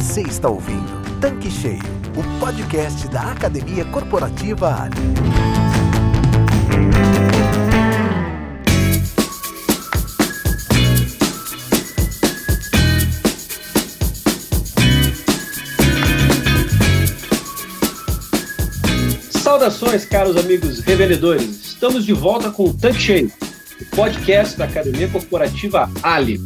Você está ouvindo Tanque Cheio, o podcast da Academia Corporativa Ali. Saudações, caros amigos revendedores. Estamos de volta com o Tanque Cheio, o podcast da Academia Corporativa Ali.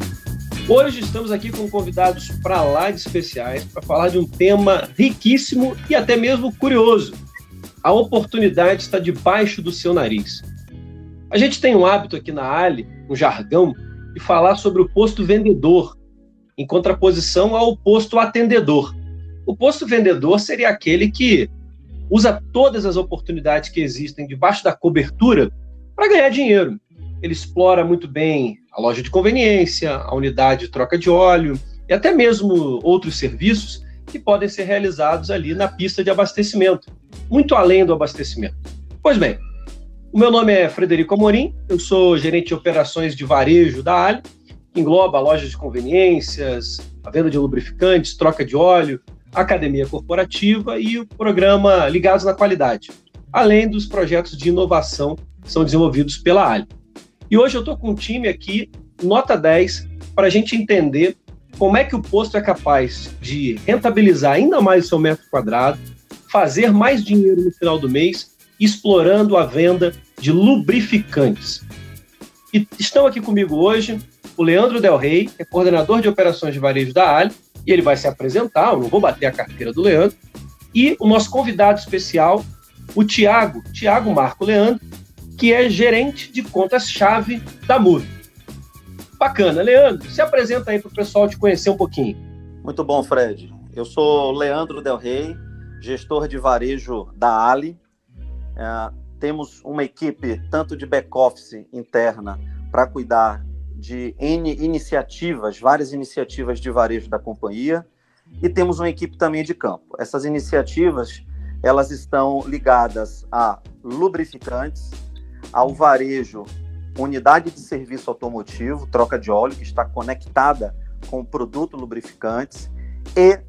Hoje estamos aqui com convidados para lá de especiais para falar de um tema riquíssimo e até mesmo curioso. A oportunidade está debaixo do seu nariz. A gente tem um hábito aqui na Ali, um jargão, de falar sobre o posto vendedor, em contraposição ao posto atendedor. O posto vendedor seria aquele que usa todas as oportunidades que existem debaixo da cobertura para ganhar dinheiro. Ele explora muito bem a loja de conveniência, a unidade de troca de óleo e até mesmo outros serviços que podem ser realizados ali na pista de abastecimento, muito além do abastecimento. Pois bem, o meu nome é Frederico Amorim, eu sou gerente de operações de varejo da Ali, que engloba lojas de conveniências, a venda de lubrificantes, troca de óleo, academia corporativa e o programa Ligados na Qualidade, além dos projetos de inovação que são desenvolvidos pela Ali. E hoje eu estou com um time aqui, nota 10, para a gente entender como é que o posto é capaz de rentabilizar ainda mais o seu metro quadrado, fazer mais dinheiro no final do mês, explorando a venda de lubrificantes. E estão aqui comigo hoje o Leandro Del Rey, que é coordenador de operações de varejo da Ali, e ele vai se apresentar, eu não vou bater a carteira do Leandro, e o nosso convidado especial, o Tiago, Tiago Marco Leandro, que é gerente de contas-chave da MUV. Bacana. Leandro, se apresenta aí para o pessoal te conhecer um pouquinho. Muito bom, Fred. Eu sou Leandro Del Rey, gestor de varejo da Ali. É, temos uma equipe tanto de back-office interna para cuidar de N iniciativas, várias iniciativas de varejo da companhia, e temos uma equipe também de campo. Essas iniciativas, elas estão ligadas a lubrificantes, ao varejo, unidade de serviço automotivo, troca de óleo, que está conectada com o produto lubrificantes, e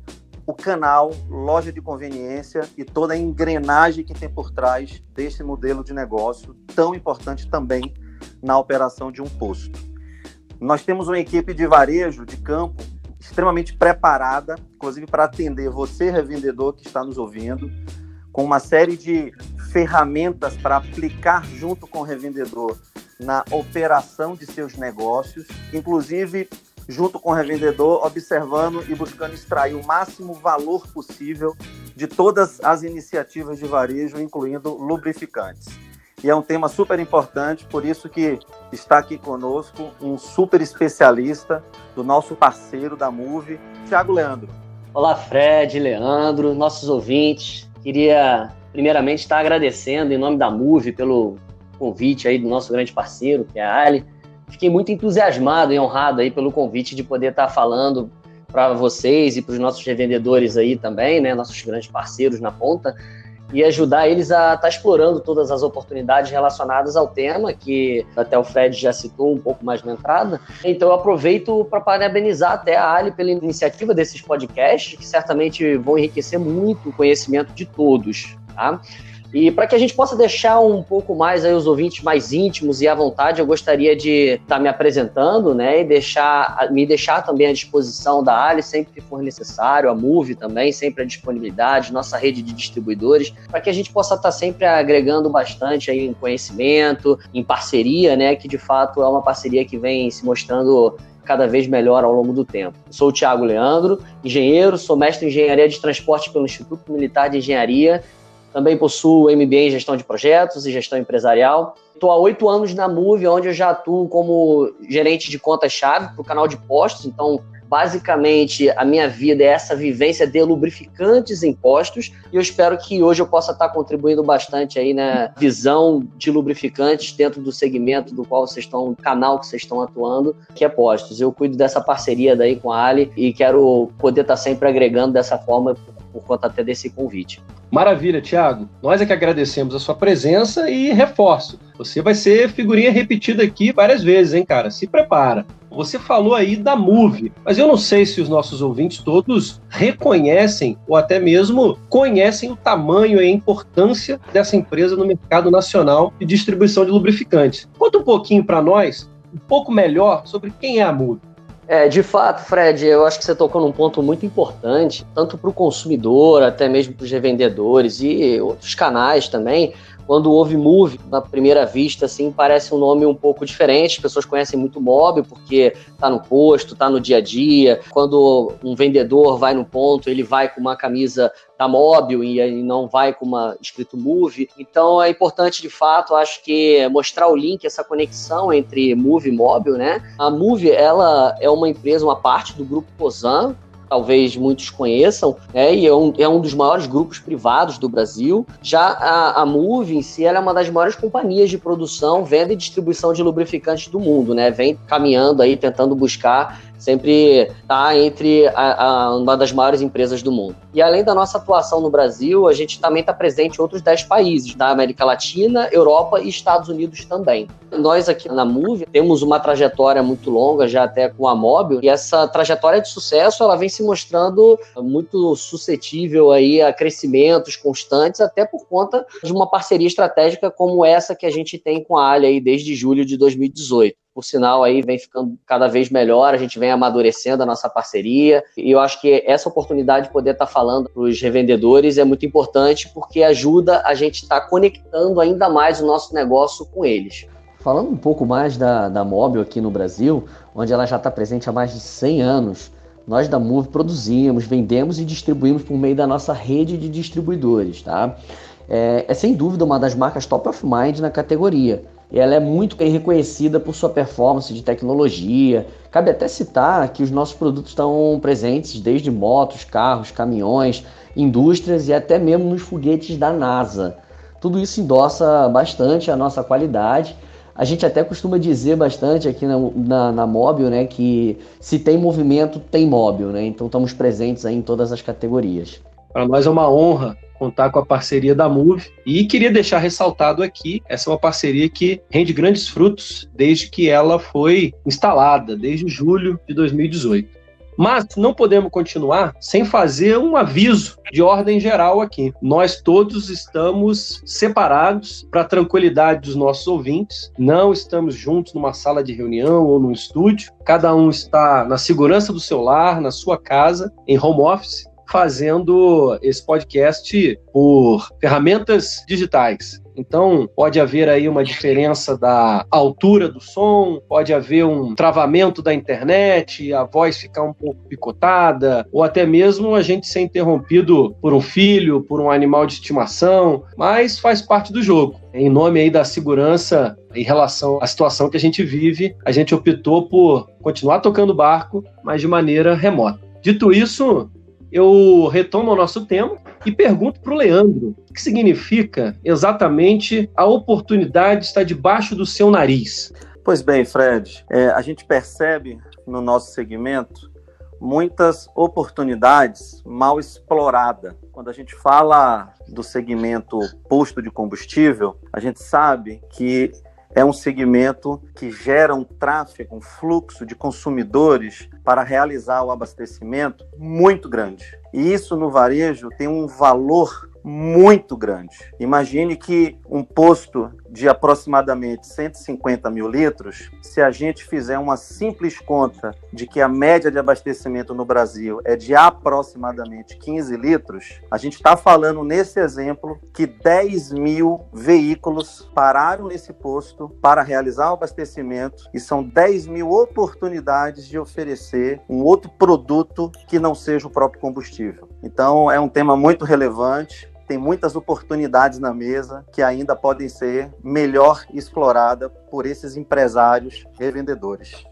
o canal, loja de conveniência e toda a engrenagem que tem por trás desse modelo de negócio tão importante também na operação de um posto. Nós temos uma equipe de varejo de campo extremamente preparada, inclusive para atender você, revendedor que está nos ouvindo, com uma série de ferramentas para aplicar junto com o revendedor na operação de seus negócios, inclusive junto com o revendedor, observando e buscando extrair o máximo valor possível de todas as iniciativas de varejo, incluindo lubrificantes. E é um tema super importante, por isso que está aqui conosco um super especialista do nosso parceiro da Move, Thiago Leandro. Olá, Fred, Leandro, nossos ouvintes. Queria primeiramente estar agradecendo em nome da Move pelo convite aí do nosso grande parceiro, que é a Ali. Fiquei muito entusiasmado e honrado aí pelo convite de poder estar falando para vocês e para os nossos revendedores aí também, né, nossos grandes parceiros na ponta, e ajudar eles a estar tá explorando todas as oportunidades relacionadas ao tema, que até o Fred já citou um pouco mais na entrada. Então eu aproveito para parabenizar até a Ali pela iniciativa desses podcasts, que certamente vão enriquecer muito o conhecimento de todos. Tá? E para que a gente possa deixar um pouco mais aí os ouvintes mais íntimos e à vontade, eu gostaria de estar tá me apresentando, né, e deixar, me deixar também à disposição da Ali sempre que for necessário, a Move também, sempre à disponibilidade, nossa rede de distribuidores, para que a gente possa estar tá sempre agregando bastante aí em conhecimento, em parceria, né, que de fato é uma parceria que vem se mostrando cada vez melhor ao longo do tempo. Sou o Tiago Leandro, engenheiro, sou mestre em engenharia de transporte pelo Instituto Militar de Engenharia também possuo MBA em gestão de projetos e gestão empresarial. Estou há oito anos na Move, onde eu já atuo como gerente de contas-chave para o canal de postos. Então, basicamente, a minha vida é essa vivência de lubrificantes em postos. E eu espero que hoje eu possa estar contribuindo bastante aí na visão de lubrificantes dentro do segmento do qual vocês estão, canal que vocês estão atuando, que é postos. Eu cuido dessa parceria daí com a Ali e quero poder estar sempre agregando dessa forma por conta até desse convite. Maravilha, Tiago. Nós é que agradecemos a sua presença e reforço. Você vai ser figurinha repetida aqui várias vezes, hein, cara? Se prepara. Você falou aí da Move, mas eu não sei se os nossos ouvintes todos reconhecem ou até mesmo conhecem o tamanho e a importância dessa empresa no mercado nacional de distribuição de lubrificantes. Conta um pouquinho para nós, um pouco melhor, sobre quem é a Move. É, de fato, Fred, eu acho que você tocou num ponto muito importante, tanto para o consumidor, até mesmo para os revendedores e outros canais também, quando houve Move, na primeira vista, assim, parece um nome um pouco diferente. As pessoas conhecem muito Mob porque tá no posto, tá no dia a dia. Quando um vendedor vai no ponto, ele vai com uma camisa da Móvel e não vai com uma escrito Move. Então é importante, de fato, acho que mostrar o link, essa conexão entre Move e Móvel, né? A Move, ela é uma empresa, uma parte do grupo Cosan, talvez muitos conheçam, né, e é um, é um dos maiores grupos privados do Brasil. Já a, a Move em si é uma das maiores companhias de produção, venda e distribuição de lubrificantes do mundo, né? Vem caminhando aí, tentando buscar sempre está entre a, a, uma das maiores empresas do mundo. E além da nossa atuação no Brasil, a gente também está presente em outros 10 países, da América Latina, Europa e Estados Unidos também. Nós aqui na Move temos uma trajetória muito longa, já até com a Móbil, e essa trajetória de sucesso ela vem se mostrando muito suscetível aí a crescimentos constantes, até por conta de uma parceria estratégica como essa que a gente tem com a Ali aí desde julho de 2018 por sinal aí vem ficando cada vez melhor, a gente vem amadurecendo a nossa parceria, e eu acho que essa oportunidade de poder estar tá falando para os revendedores é muito importante porque ajuda a gente estar tá conectando ainda mais o nosso negócio com eles. Falando um pouco mais da, da Móbil aqui no Brasil, onde ela já está presente há mais de 100 anos, nós da Move produzimos, vendemos e distribuímos por meio da nossa rede de distribuidores, tá? É, é sem dúvida uma das marcas top of mind na categoria ela é muito reconhecida por sua performance de tecnologia. Cabe até citar que os nossos produtos estão presentes desde motos, carros, caminhões, indústrias e até mesmo nos foguetes da NASA. Tudo isso endossa bastante a nossa qualidade. A gente até costuma dizer bastante aqui na, na, na né, que se tem movimento, tem móvel, né? Então estamos presentes aí em todas as categorias. Para nós é uma honra contar com a parceria da Move. E queria deixar ressaltado aqui, essa é uma parceria que rende grandes frutos desde que ela foi instalada, desde julho de 2018. Mas não podemos continuar sem fazer um aviso de ordem geral aqui. Nós todos estamos separados para a tranquilidade dos nossos ouvintes, não estamos juntos numa sala de reunião ou num estúdio. Cada um está na segurança do seu lar, na sua casa, em home office, fazendo esse podcast por ferramentas digitais. Então, pode haver aí uma diferença da altura do som, pode haver um travamento da internet, a voz ficar um pouco picotada, ou até mesmo a gente ser interrompido por um filho, por um animal de estimação, mas faz parte do jogo. Em nome aí da segurança em relação à situação que a gente vive, a gente optou por continuar tocando barco, mas de maneira remota. Dito isso, eu retomo o nosso tema e pergunto para o Leandro o que significa exatamente a oportunidade estar debaixo do seu nariz. Pois bem, Fred, é, a gente percebe no nosso segmento muitas oportunidades mal exploradas. Quando a gente fala do segmento posto de combustível, a gente sabe que é um segmento que gera um tráfego, um fluxo de consumidores para realizar o abastecimento muito grande. E isso no varejo tem um valor muito grande. Imagine que um posto de aproximadamente 150 mil litros, se a gente fizer uma simples conta de que a média de abastecimento no Brasil é de aproximadamente 15 litros, a gente está falando nesse exemplo que 10 mil veículos pararam nesse posto para realizar o abastecimento e são 10 mil oportunidades de oferecer um outro produto que não seja o próprio combustível. Então, é um tema muito relevante tem muitas oportunidades na mesa que ainda podem ser melhor exploradas por esses empresários revendedores.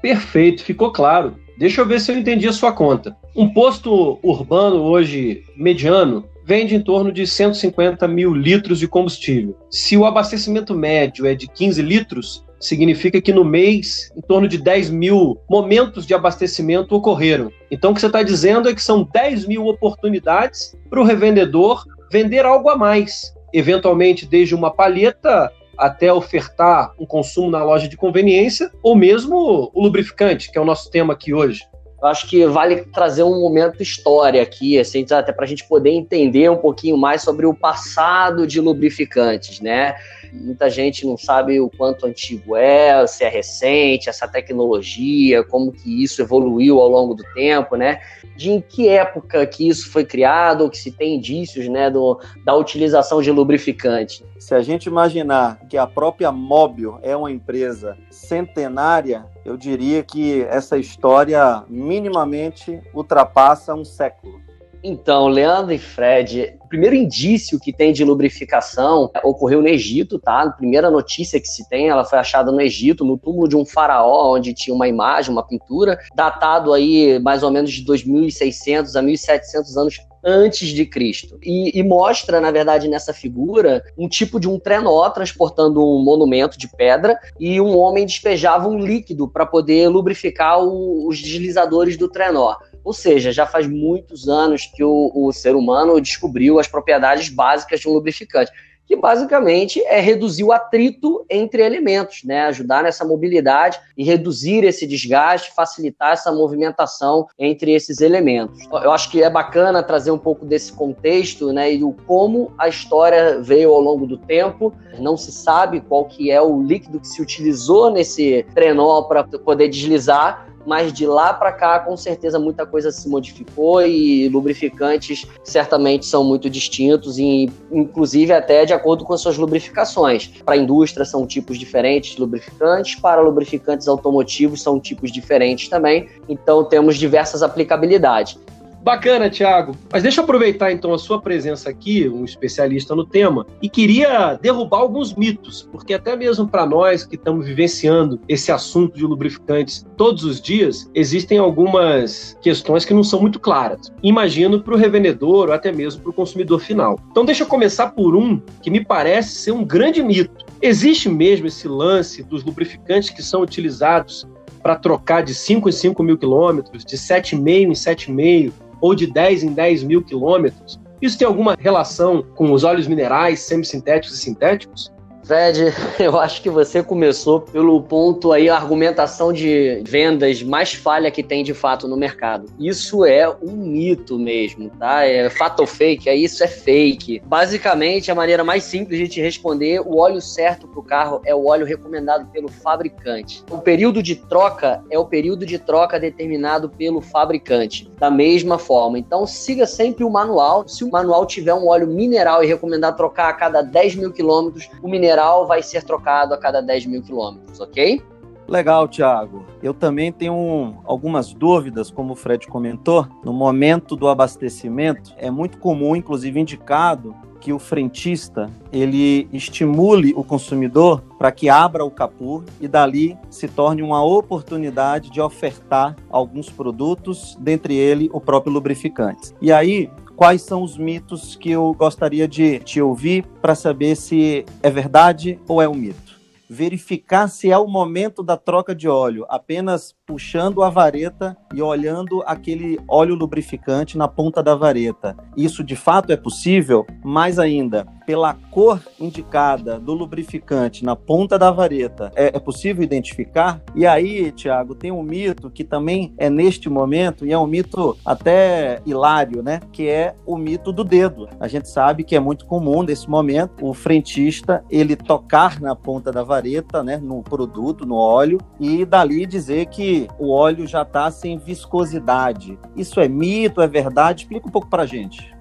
Perfeito, ficou claro. Deixa eu ver se eu entendi a sua conta. Um posto urbano hoje mediano vende em torno de 150 mil litros de combustível. Se o abastecimento médio é de 15 litros, significa que no mês, em torno de 10 mil momentos de abastecimento ocorreram. Então, o que você está dizendo é que são 10 mil oportunidades para o revendedor vender algo a mais, eventualmente desde uma palheta até ofertar um consumo na loja de conveniência, ou mesmo o lubrificante, que é o nosso tema aqui hoje. Eu acho que vale trazer um momento história aqui, assim, até para a gente poder entender um pouquinho mais sobre o passado de lubrificantes, né? Muita gente não sabe o quanto antigo é, se é recente, essa tecnologia, como que isso evoluiu ao longo do tempo, né? De em que época que isso foi criado, ou que se tem indícios, né, do, da utilização de lubrificante. Se a gente imaginar que a própria Móbil é uma empresa centenária, eu diria que essa história minimamente ultrapassa um século. Então, Leandro e Fred, primeiro indício que tem de lubrificação ocorreu no Egito, tá? A primeira notícia que se tem, ela foi achada no Egito, no túmulo de um faraó, onde tinha uma imagem, uma pintura, datado aí mais ou menos de 2.600 a 1.700 anos antes de Cristo. E, e, mostra, na verdade, nessa figura, um tipo de um trenó transportando um monumento de pedra e um homem despejava um líquido para poder lubrificar o, os deslizadores do trenó. Ou seja, já faz muitos anos que o, o ser humano descobriu as propriedades básicas de um lubrificante que basicamente é reduzir o atrito entre elementos, né? Ajudar nessa mobilidade e reduzir esse desgaste, facilitar essa movimentação entre esses elementos. Eu acho que é bacana trazer um pouco desse contexto, né? E o como a história veio ao longo do tempo. Não se sabe qual que é o líquido que se utilizou nesse trenó para poder deslizar, mas de lá para cá, com certeza, muita coisa se modificou e lubrificantes certamente são muito distintos, e inclusive até de acordo com as suas lubrificações. Para a indústria são tipos diferentes de lubrificantes, para lubrificantes automotivos são tipos diferentes também, então temos diversas aplicabilidades. Bacana, Thiago. Mas deixa eu aproveitar então a sua presença aqui, um especialista no tema, e queria derrubar alguns mitos, porque até mesmo para nós que estamos vivenciando esse assunto de lubrificantes todos os dias, existem algumas questões que não são muito claras. Imagino para o revendedor ou até mesmo para o consumidor final. Então deixa eu começar por um que me parece ser um grande mito. Existe mesmo esse lance dos lubrificantes que são utilizados para trocar de 5 em 5 mil quilômetros, de 7,5 em 7,5, ou de 10 em 10 mil quilômetros. Isso tem alguma relação com os óleos minerais semissintéticos e sintéticos? Fred, eu acho que você começou pelo ponto aí, a argumentação de vendas mais falha que tem de fato no mercado. Isso é um mito mesmo, tá? É fato ou fake, é isso é fake. Basicamente, a maneira mais simples de te responder, o óleo certo para o carro é o óleo recomendado pelo fabricante. O período de troca é o período de troca determinado pelo fabricante. Da mesma forma. Então, siga sempre o manual. Se o manual tiver um óleo mineral e recomendar trocar a cada 10 mil quilômetros, o mineral mineral vai ser trocado a cada 10 mil quilômetros, ok? Legal, Thiago. Eu também tenho algumas dúvidas, como o Fred comentou. No momento do abastecimento, é muito comum, inclusive indicado, que o frentista ele estimule o consumidor para que abra o capô e dali se torne uma oportunidade de ofertar alguns produtos, dentre ele o próprio lubrificante. E aí quais são os mitos que eu gostaria de te ouvir para saber se é verdade ou é um mito. Verificar se é o momento da troca de óleo, apenas puxando a vareta e olhando aquele óleo lubrificante na ponta da vareta. Isso de fato é possível? Mais ainda, pela cor indicada do lubrificante na ponta da vareta, é, é possível identificar? E aí, Tiago, tem um mito que também é neste momento, e é um mito até hilário, né? Que é o mito do dedo. A gente sabe que é muito comum nesse momento o frentista ele tocar na ponta da vareta, né? No produto, no óleo, e dali dizer que o óleo já está sem viscosidade. Isso é mito, é verdade? Explica um pouco para gente.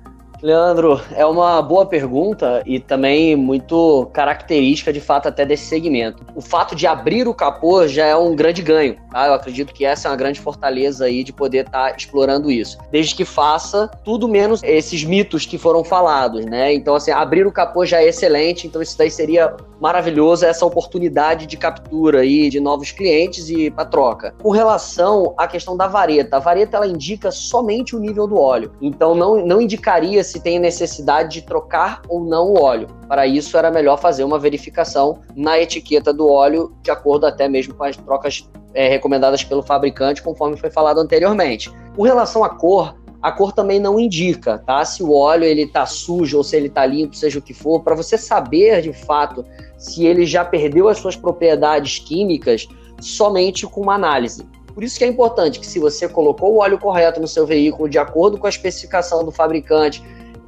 Leandro, é uma boa pergunta e também muito característica de fato até desse segmento. O fato de abrir o capô já é um grande ganho, tá? Eu acredito que essa é uma grande fortaleza aí de poder estar tá explorando isso. Desde que faça tudo menos esses mitos que foram falados, né? Então, assim, abrir o capô já é excelente, então isso daí seria maravilhoso, essa oportunidade de captura aí de novos clientes e para troca. Com relação à questão da vareta, a vareta ela indica somente o nível do óleo, então não, não indicaria se tem necessidade de trocar ou não o óleo. Para isso, era melhor fazer uma verificação na etiqueta do óleo, de acordo até mesmo com as trocas é, recomendadas pelo fabricante, conforme foi falado anteriormente. Com relação à cor, a cor também não indica, tá? Se o óleo ele tá sujo ou se ele tá limpo, seja o que for, para você saber de fato se ele já perdeu as suas propriedades químicas somente com uma análise. Por isso que é importante que se você colocou o óleo correto no seu veículo de acordo com a especificação do fabricante,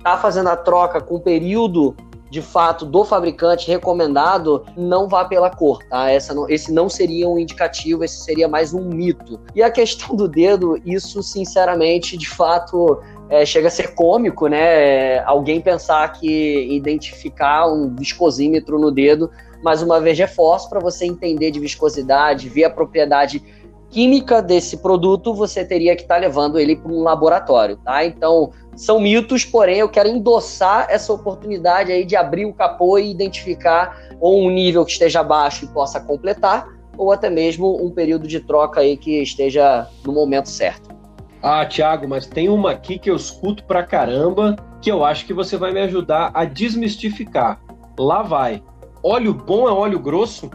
está fazendo a troca com o período de fato do fabricante recomendado, não vá pela cor, tá? Essa não, esse não seria um indicativo, esse seria mais um mito. E a questão do dedo, isso sinceramente, de fato, é, chega a ser cômico, né? alguém pensar que identificar um viscosímetro no dedo, mais uma vez reforço para você entender de viscosidade, ver a propriedade química desse produto, você teria que estar tá levando ele para um laboratório, tá? Então, são mitos, porém eu quero endossar essa oportunidade aí de abrir o capô e identificar ou um nível que esteja baixo e possa completar, ou até mesmo um período de troca aí que esteja no momento certo. Ah, Thiago, mas tem uma aqui que eu escuto pra caramba que eu acho que você vai me ajudar a desmistificar. Lá vai. Óleo bom é óleo grosso?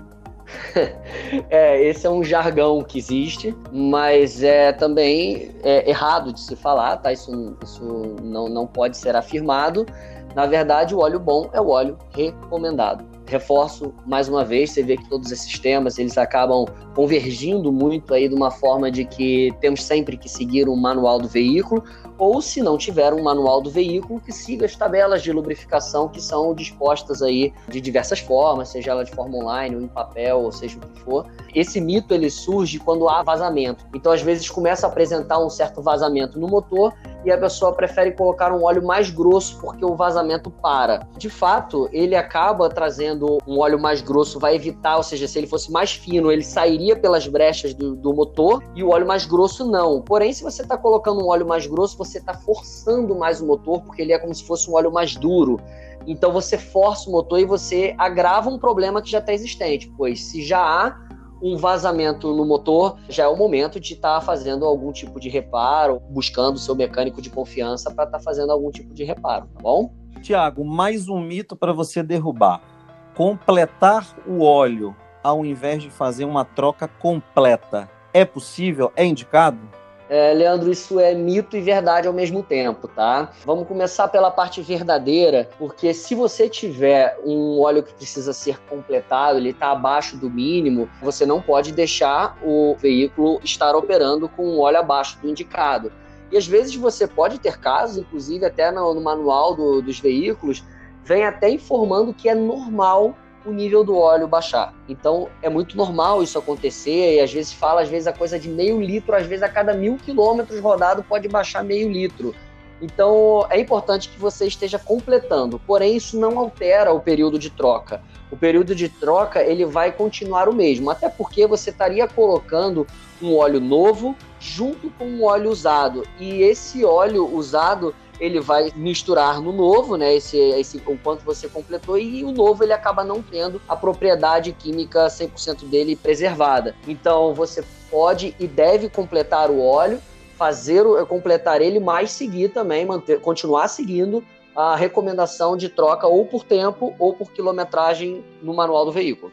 é, esse é um jargão que existe, mas é também é, errado de se falar, tá? Isso, isso não, não pode ser afirmado. Na verdade, o óleo bom é o óleo recomendado. Reforço mais uma vez, você vê que todos esses temas eles acabam convergindo muito aí de uma forma de que temos sempre que seguir um manual do veículo, ou se não tiver um manual do veículo, que siga as tabelas de lubrificação que são dispostas aí de diversas formas, seja ela de forma online ou em papel, ou seja o que for. Esse mito ele surge quando há vazamento. Então, às vezes, começa a apresentar um certo vazamento no motor e a pessoa prefere colocar um óleo mais grosso porque o vazamento para. De fato, ele acaba trazendo um óleo mais grosso, vai evitar, ou seja, se ele fosse mais fino, ele sairia pelas brechas do, do motor e o óleo mais grosso não. Porém, se você está colocando um óleo mais grosso, você está forçando mais o motor porque ele é como se fosse um óleo mais duro. Então você força o motor e você agrava um problema que já está existente, pois se já há um vazamento no motor, já é o momento de estar tá fazendo algum tipo de reparo, buscando seu mecânico de confiança para estar tá fazendo algum tipo de reparo, tá bom? Tiago, mais um mito para você derrubar. Completar o óleo ao invés de fazer uma troca completa. É possível? É indicado? É, Leandro, isso é mito e verdade ao mesmo tempo, tá? Vamos começar pela parte verdadeira, porque se você tiver um óleo que precisa ser completado, ele está abaixo do mínimo, você não pode deixar o veículo estar operando com um óleo abaixo do indicado. E às vezes você pode ter casos, inclusive até no, no manual do, dos veículos, vem até informando que é normal o nível do óleo baixar. Então é muito normal isso acontecer e às vezes fala, às vezes a coisa de meio litro, às vezes a cada mil quilômetros rodado pode baixar meio litro. Então é importante que você esteja completando, porém isso não altera o período de troca. O período de troca ele vai continuar o mesmo, até porque você estaria colocando um óleo novo junto com um óleo usado e esse óleo usado ele vai misturar no novo, né? Esse, esse o quanto você completou e o novo ele acaba não tendo a propriedade química 100% dele preservada. Então você pode e deve completar o óleo, fazer completar ele, mas seguir também, manter, continuar seguindo a recomendação de troca ou por tempo ou por quilometragem no manual do veículo.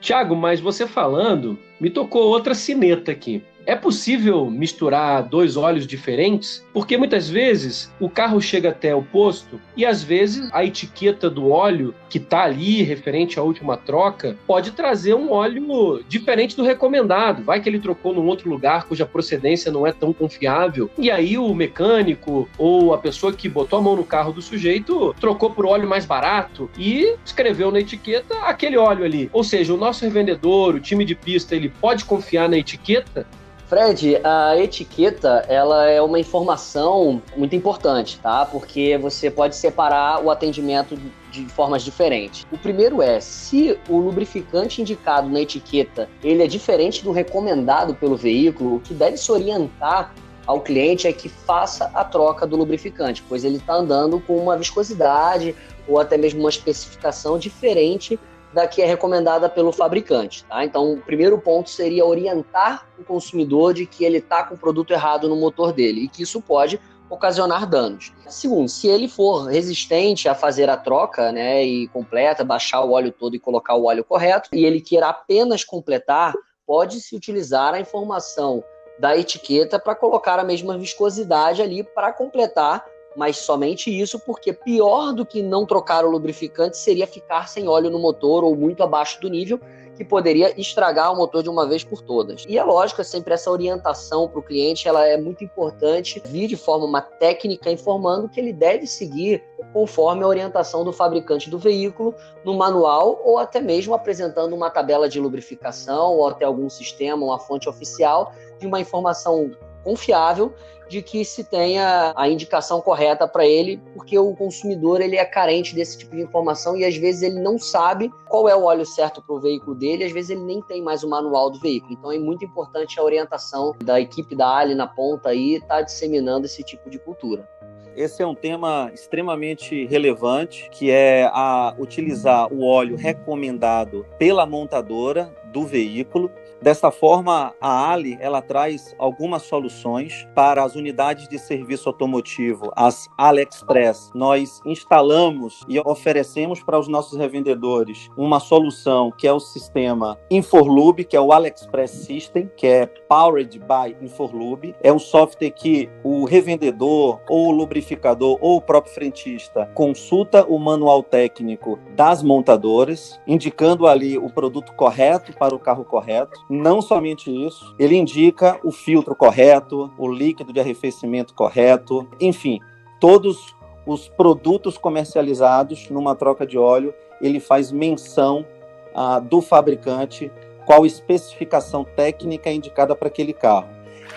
Tiago, mas você falando, me tocou outra sineta aqui. É possível misturar dois óleos diferentes? Porque muitas vezes o carro chega até o posto e às vezes a etiqueta do óleo que está ali referente à última troca pode trazer um óleo diferente do recomendado. Vai que ele trocou num outro lugar cuja procedência não é tão confiável. E aí o mecânico ou a pessoa que botou a mão no carro do sujeito trocou por óleo mais barato e escreveu na etiqueta aquele óleo ali. Ou seja, o nosso revendedor, o time de pista, ele pode confiar na etiqueta Fred, a etiqueta ela é uma informação muito importante, tá? Porque você pode separar o atendimento de formas diferentes. O primeiro é, se o lubrificante indicado na etiqueta ele é diferente do recomendado pelo veículo, o que deve se orientar ao cliente é que faça a troca do lubrificante, pois ele está andando com uma viscosidade ou até mesmo uma especificação diferente da que é recomendada pelo fabricante. Tá? Então, o primeiro ponto seria orientar o consumidor de que ele está com o produto errado no motor dele e que isso pode ocasionar danos. Segundo, se ele for resistente a fazer a troca, né, e completa, baixar o óleo todo e colocar o óleo correto, e ele queira apenas completar, pode-se utilizar a informação da etiqueta para colocar a mesma viscosidade ali para completar, mas somente isso, porque pior do que não trocar o lubrificante seria ficar sem óleo no motor ou muito abaixo do nível, que poderia estragar o motor de uma vez por todas. E é lógico, é sempre essa orientação para o cliente, ela é muito importante vir de forma uma técnica informando que ele deve seguir conforme a orientação do fabricante do veículo no manual ou até mesmo apresentando uma tabela de lubrificação ou até algum sistema, uma fonte oficial de uma informação confiável de que se tenha a indicação correta para ele, porque o consumidor ele é carente desse tipo de informação e às vezes ele não sabe qual é o óleo certo para o veículo dele, às vezes ele nem tem mais o manual do veículo. Então é muito importante a orientação da equipe da Ali na ponta aí estar tá disseminando esse tipo de cultura. Esse é um tema extremamente relevante, que é a utilizar o óleo recomendado pela montadora do veículo Desta forma, a Ali ela traz algumas soluções para as unidades de serviço automotivo, as AliExpress. Nós instalamos e oferecemos para os nossos revendedores uma solução que é o sistema Inforlube, que é o AliExpress System, que é powered by Inforlube. É um software que o revendedor ou o lubrificador ou o próprio frentista consulta o manual técnico das montadoras, indicando ali o produto correto para o carro correto não somente isso, ele indica o filtro correto, o líquido de arrefecimento correto, enfim, todos os produtos comercializados numa troca de óleo, ele faz menção ah, do fabricante, qual especificação técnica indicada para aquele carro.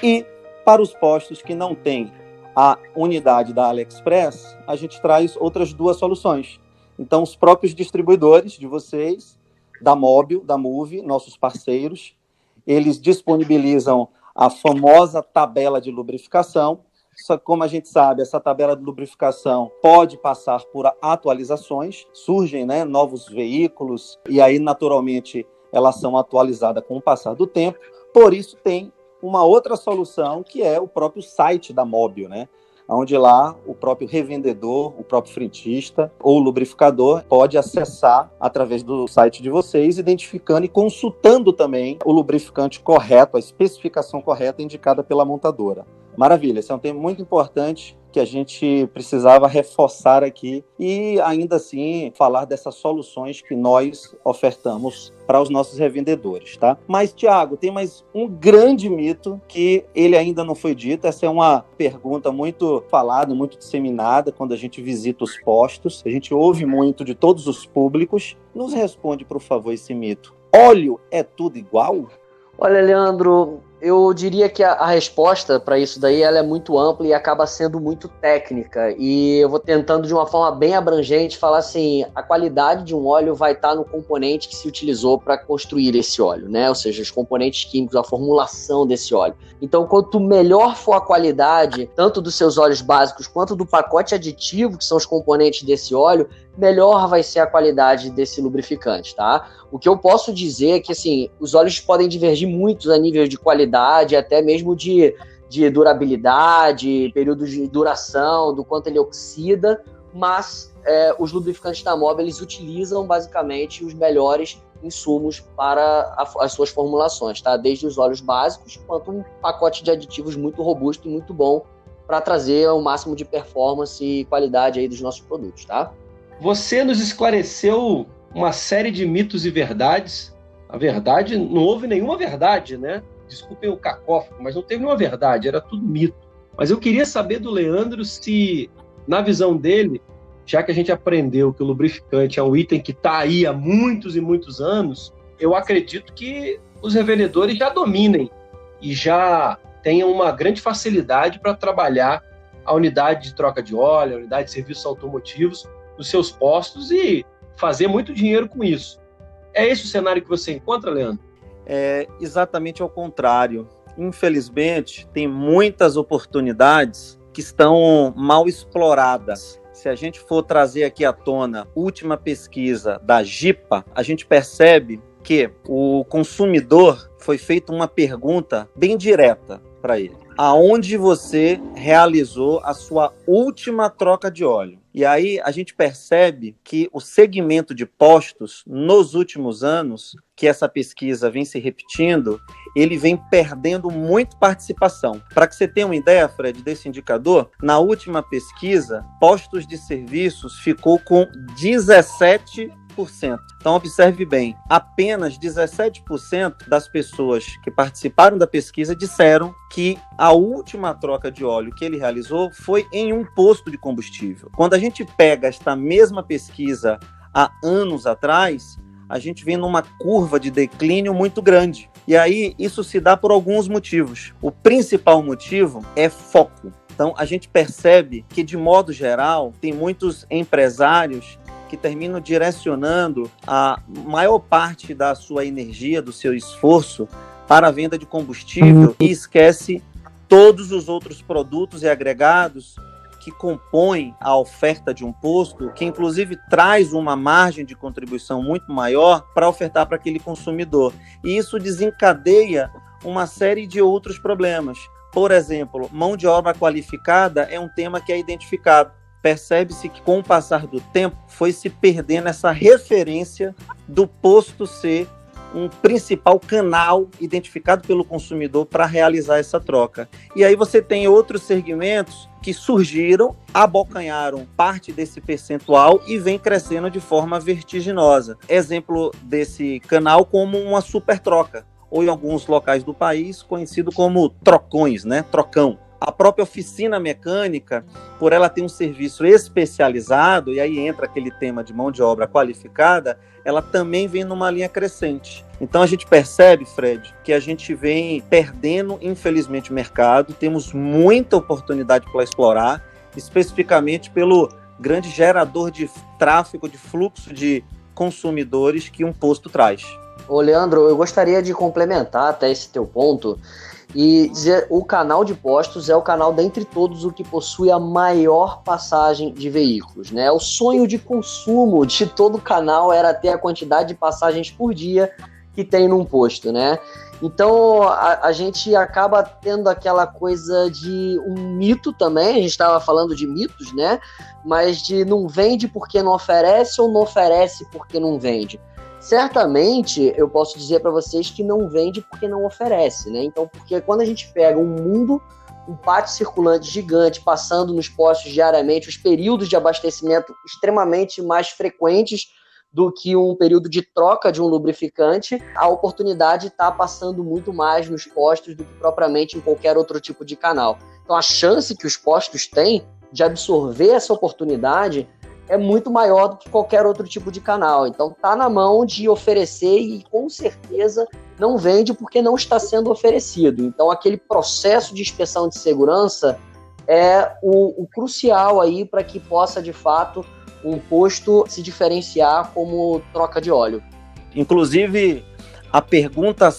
E para os postos que não têm a unidade da AliExpress, a gente traz outras duas soluções. Então, os próprios distribuidores de vocês, da Móbil, da Move, nossos parceiros, eles disponibilizam a famosa tabela de lubrificação. Só que, como a gente sabe, essa tabela de lubrificação pode passar por atualizações, surgem né, novos veículos, e aí, naturalmente, elas são atualizadas com o passar do tempo. Por isso, tem uma outra solução que é o próprio site da Móbil, né? Onde lá o próprio revendedor, o próprio frentista ou lubrificador pode acessar através do site de vocês, identificando e consultando também o lubrificante correto, a especificação correta indicada pela montadora. Maravilha, esse é um tema muito importante que a gente precisava reforçar aqui e ainda assim falar dessas soluções que nós ofertamos para os nossos revendedores, tá? Mas Tiago, tem mais um grande mito que ele ainda não foi dito. Essa é uma pergunta muito falada, muito disseminada quando a gente visita os postos. A gente ouve muito de todos os públicos. Nos responde, por favor, esse mito. Óleo é tudo igual? Olha, Leandro, eu diria que a, a resposta para isso daí ela é muito ampla e acaba sendo muito técnica. E eu vou tentando de uma forma bem abrangente falar assim: a qualidade de um óleo vai estar no componente que se utilizou para construir esse óleo, né? Ou seja, os componentes químicos, a formulação desse óleo. Então, quanto melhor for a qualidade, tanto dos seus óleos básicos quanto do pacote aditivo, que são os componentes desse óleo, melhor vai ser a qualidade desse lubrificante, tá? O que eu posso dizer é que, assim, os óleos podem divergir muito a nível de qualidade, até mesmo de, de durabilidade, período de duração, do quanto ele oxida, mas é, os lubrificantes da Mobil, eles utilizam basicamente os melhores insumos para a, as suas formulações, tá? Desde os óleos básicos, quanto um pacote de aditivos muito robusto e muito bom para trazer o máximo de performance e qualidade aí dos nossos produtos, tá? Você nos esclareceu uma série de mitos e verdades. A verdade, não houve nenhuma verdade, né? Desculpem o cacófago, mas não teve nenhuma verdade, era tudo mito. Mas eu queria saber do Leandro se, na visão dele, já que a gente aprendeu que o lubrificante é um item que está aí há muitos e muitos anos, eu acredito que os revendedores já dominem e já tenham uma grande facilidade para trabalhar a unidade de troca de óleo, a unidade de serviços automotivos nos seus postos e fazer muito dinheiro com isso. É esse o cenário que você encontra, Leandro? É exatamente ao contrário. Infelizmente, tem muitas oportunidades que estão mal exploradas. Se a gente for trazer aqui à tona última pesquisa da GIPA, a gente percebe que o consumidor foi feita uma pergunta bem direta para ele. aonde você realizou a sua última troca de óleo. E aí a gente percebe que o segmento de postos, nos últimos anos, que essa pesquisa vem se repetindo, ele vem perdendo muito participação. Para que você tenha uma ideia, Fred, desse indicador, na última pesquisa, postos de serviços ficou com 17 então, observe bem: apenas 17% das pessoas que participaram da pesquisa disseram que a última troca de óleo que ele realizou foi em um posto de combustível. Quando a gente pega esta mesma pesquisa há anos atrás, a gente vem numa curva de declínio muito grande. E aí isso se dá por alguns motivos. O principal motivo é foco. Então a gente percebe que, de modo geral, tem muitos empresários que terminam direcionando a maior parte da sua energia, do seu esforço para a venda de combustível uhum. e esquece todos os outros produtos e agregados que compõem a oferta de um posto, que inclusive traz uma margem de contribuição muito maior para ofertar para aquele consumidor. E isso desencadeia uma série de outros problemas. Por exemplo, mão de obra qualificada é um tema que é identificado percebe-se que com o passar do tempo foi se perdendo essa referência do posto ser um principal canal identificado pelo consumidor para realizar essa troca. E aí você tem outros segmentos que surgiram, abocanharam parte desse percentual e vem crescendo de forma vertiginosa. Exemplo desse canal como uma super troca, ou em alguns locais do país conhecido como trocões, né? Trocão a própria oficina mecânica, por ela ter um serviço especializado, e aí entra aquele tema de mão de obra qualificada, ela também vem numa linha crescente. Então a gente percebe, Fred, que a gente vem perdendo, infelizmente, o mercado, temos muita oportunidade para explorar, especificamente pelo grande gerador de tráfego, de fluxo de consumidores que um posto traz. Ô, Leandro, eu gostaria de complementar até esse teu ponto e dizer o canal de postos é o canal dentre todos o que possui a maior passagem de veículos, né? O sonho de consumo de todo canal era ter a quantidade de passagens por dia que tem num posto, né? Então a, a gente acaba tendo aquela coisa de um mito também, a gente estava falando de mitos, né? Mas de não vende porque não oferece ou não oferece porque não vende certamente eu posso dizer para vocês que não vende porque não oferece, né? Então, porque quando a gente pega um mundo, um pátio circulante gigante passando nos postos diariamente, os períodos de abastecimento extremamente mais frequentes do que um período de troca de um lubrificante, a oportunidade está passando muito mais nos postos do que propriamente em qualquer outro tipo de canal. Então, a chance que os postos têm de absorver essa oportunidade é muito maior do que qualquer outro tipo de canal. Então tá na mão de oferecer e com certeza não vende porque não está sendo oferecido. Então aquele processo de inspeção de segurança é o, o crucial aí para que possa de fato um posto se diferenciar como troca de óleo. Inclusive a pergunta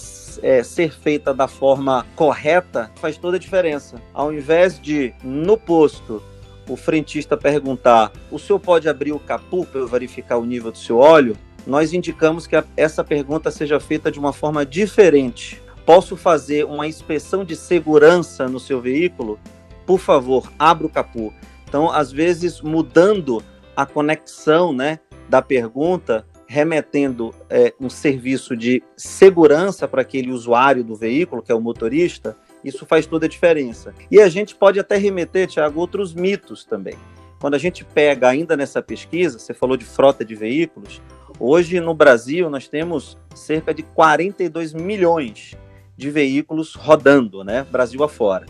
é, ser feita da forma correta faz toda a diferença. Ao invés de no posto o frentista perguntar: o senhor pode abrir o capô para eu verificar o nível do seu óleo? Nós indicamos que a, essa pergunta seja feita de uma forma diferente. Posso fazer uma inspeção de segurança no seu veículo? Por favor, abra o capô. Então, às vezes, mudando a conexão né, da pergunta, remetendo é, um serviço de segurança para aquele usuário do veículo, que é o motorista, isso faz toda a diferença. E a gente pode até remeter, Tiago, outros mitos também. Quando a gente pega ainda nessa pesquisa, você falou de frota de veículos, hoje no Brasil nós temos cerca de 42 milhões de veículos rodando, né, Brasil afora.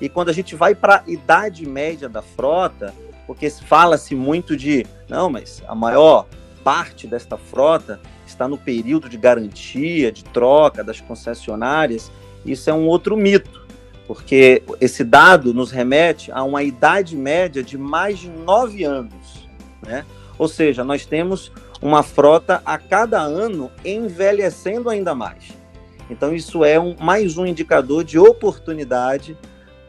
E quando a gente vai para a idade média da frota, porque fala-se muito de, não, mas a maior parte desta frota está no período de garantia, de troca das concessionárias, isso é um outro mito, porque esse dado nos remete a uma idade média de mais de nove anos. Né? Ou seja, nós temos uma frota a cada ano envelhecendo ainda mais. Então, isso é um, mais um indicador de oportunidade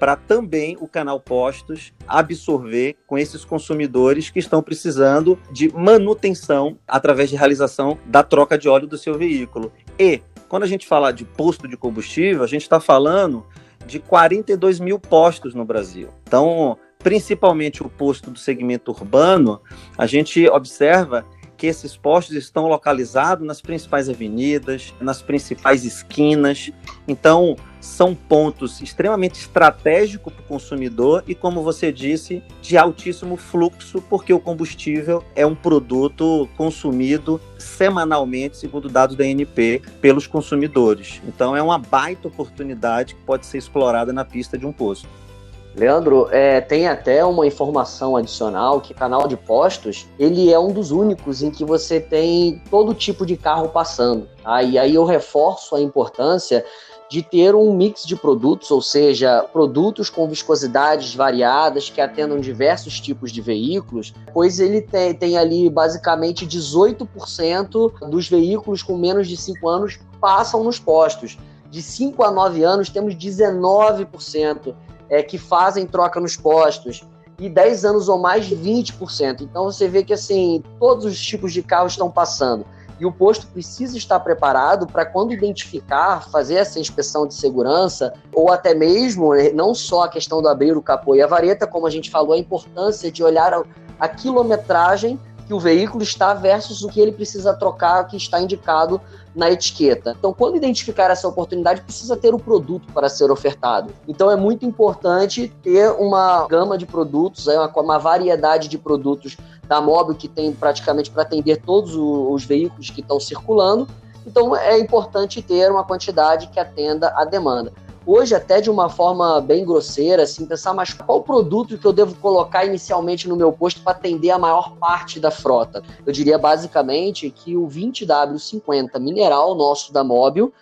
para também o canal Postos absorver com esses consumidores que estão precisando de manutenção através de realização da troca de óleo do seu veículo. E quando a gente fala de posto de combustível, a gente está falando de 42 mil postos no Brasil. Então, principalmente o posto do segmento urbano, a gente observa que esses postos estão localizados nas principais avenidas, nas principais esquinas. Então, são pontos extremamente estratégicos para o consumidor e, como você disse, de altíssimo fluxo, porque o combustível é um produto consumido semanalmente, segundo dados da ANP, pelos consumidores. Então, é uma baita oportunidade que pode ser explorada na pista de um posto. Leandro, é, tem até uma informação adicional que canal de postos ele é um dos únicos em que você tem todo tipo de carro passando. Tá? E aí eu reforço a importância de ter um mix de produtos, ou seja, produtos com viscosidades variadas que atendam diversos tipos de veículos, pois ele tem, tem ali basicamente 18% dos veículos com menos de 5 anos passam nos postos. De 5 a 9 anos, temos 19% é, que fazem troca nos postos e 10 anos ou mais, 20%. Então você vê que assim, todos os tipos de carros estão passando. E o posto precisa estar preparado para quando identificar, fazer essa inspeção de segurança, ou até mesmo, né, não só a questão do abrir o capô e a vareta, como a gente falou, a importância de olhar a, a quilometragem que o veículo está versus o que ele precisa trocar, que está indicado na etiqueta. Então, quando identificar essa oportunidade, precisa ter o produto para ser ofertado. Então, é muito importante ter uma gama de produtos, uma, uma variedade de produtos da Móvel que tem praticamente para atender todos os veículos que estão circulando. Então, é importante ter uma quantidade que atenda a demanda hoje até de uma forma bem grosseira, assim, pensar, mas qual produto que eu devo colocar inicialmente no meu posto para atender a maior parte da frota? Eu diria basicamente que o 20W50 mineral nosso da Móbil,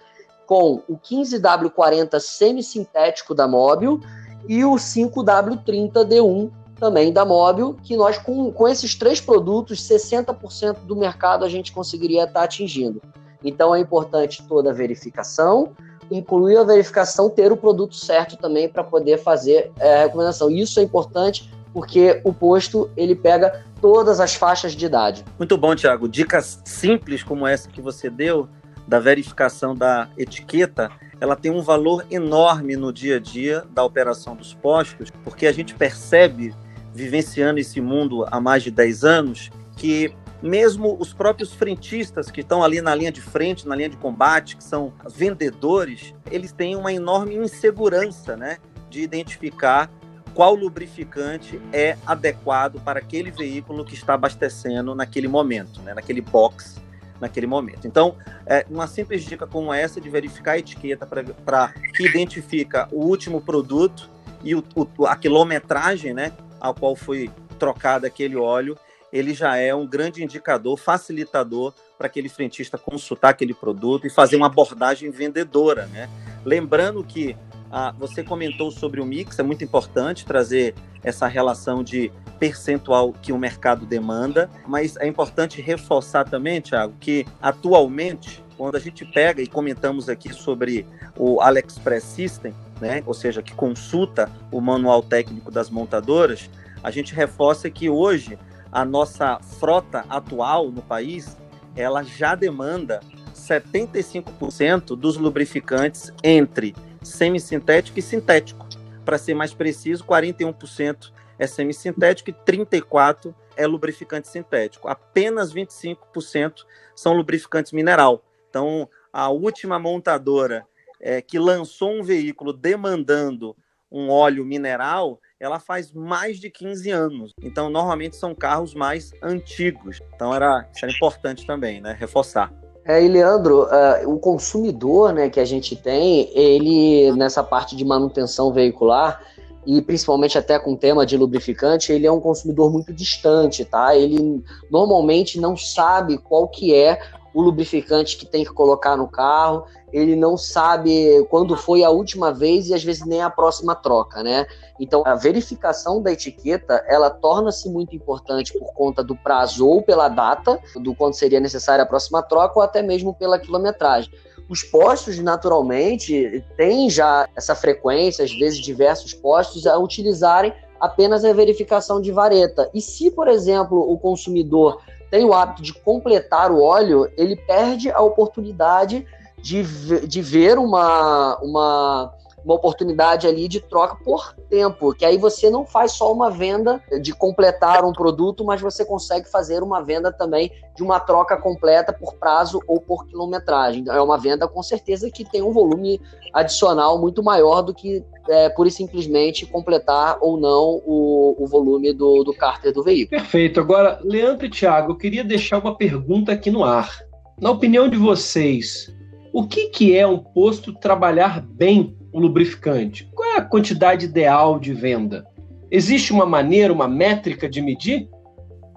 com o 15W40 semissintético da Móbil e o 5W30D1 também da Móbil, que nós com, com esses três produtos, 60% do mercado a gente conseguiria estar tá atingindo. Então é importante toda a verificação, incluir a verificação, ter o produto certo também para poder fazer é, a recomendação. Isso é importante porque o posto ele pega todas as faixas de idade. Muito bom, Tiago. Dicas simples como essa que você deu da verificação da etiqueta, ela tem um valor enorme no dia a dia da operação dos postos, porque a gente percebe, vivenciando esse mundo há mais de 10 anos, que mesmo os próprios frentistas que estão ali na linha de frente, na linha de combate, que são vendedores, eles têm uma enorme insegurança, né, de identificar qual lubrificante é adequado para aquele veículo que está abastecendo naquele momento, né, naquele box, naquele momento. Então, é, uma simples dica como essa de verificar a etiqueta para que identifica o último produto e o, o, a quilometragem, né, ao qual foi trocado aquele óleo ele já é um grande indicador, facilitador para aquele frentista consultar aquele produto e fazer uma abordagem vendedora, né? Lembrando que ah, você comentou sobre o mix, é muito importante trazer essa relação de percentual que o mercado demanda, mas é importante reforçar também, Thiago, que atualmente, quando a gente pega e comentamos aqui sobre o AliExpress System, né, ou seja, que consulta o manual técnico das montadoras, a gente reforça que hoje a nossa frota atual no país, ela já demanda 75% dos lubrificantes entre semissintético e sintético. Para ser mais preciso, 41% é semissintético e 34% é lubrificante sintético. Apenas 25% são lubrificantes mineral. Então, a última montadora é, que lançou um veículo demandando um óleo mineral, ela faz mais de 15 anos. Então, normalmente são carros mais antigos. Então, era, era importante também, né? Reforçar. É, e Leandro, uh, o consumidor né, que a gente tem, ele, nessa parte de manutenção veicular, e principalmente até com o tema de lubrificante, ele é um consumidor muito distante, tá? Ele normalmente não sabe qual que é o lubrificante que tem que colocar no carro, ele não sabe quando foi a última vez e às vezes nem a próxima troca, né? Então, a verificação da etiqueta, ela torna-se muito importante por conta do prazo ou pela data do quando seria necessária a próxima troca ou até mesmo pela quilometragem. Os postos, naturalmente, têm já essa frequência, às vezes diversos postos, a utilizarem apenas a verificação de vareta. E se, por exemplo, o consumidor tem o hábito de completar o óleo, ele perde a oportunidade de, de ver uma, uma uma oportunidade ali de troca por tempo, que aí você não faz só uma venda de completar um produto, mas você consegue fazer uma venda também de uma troca completa por prazo ou por quilometragem. É uma venda com certeza que tem um volume adicional muito maior do que é, pura e simplesmente completar ou não o, o volume do, do cárter do veículo. Perfeito. Agora, Leandro e Thiago, eu queria deixar uma pergunta aqui no ar. Na opinião de vocês, o que, que é um posto trabalhar bem o lubrificante? Qual é a quantidade ideal de venda? Existe uma maneira, uma métrica de medir?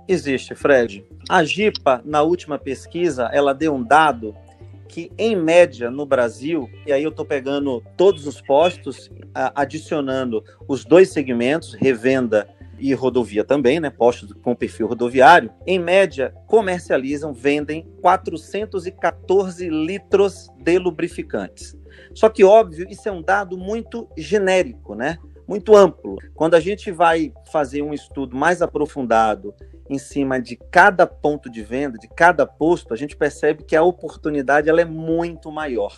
Existe, Fred. A GIPA, na última pesquisa, ela deu um dado que, em média, no Brasil, e aí eu estou pegando todos os postos, adicionando os dois segmentos, revenda e rodovia também, né, postos com perfil rodoviário, em média, comercializam, vendem 414 litros de lubrificantes. Só que, óbvio, isso é um dado muito genérico, né? Muito amplo. Quando a gente vai fazer um estudo mais aprofundado em cima de cada ponto de venda, de cada posto, a gente percebe que a oportunidade ela é muito maior.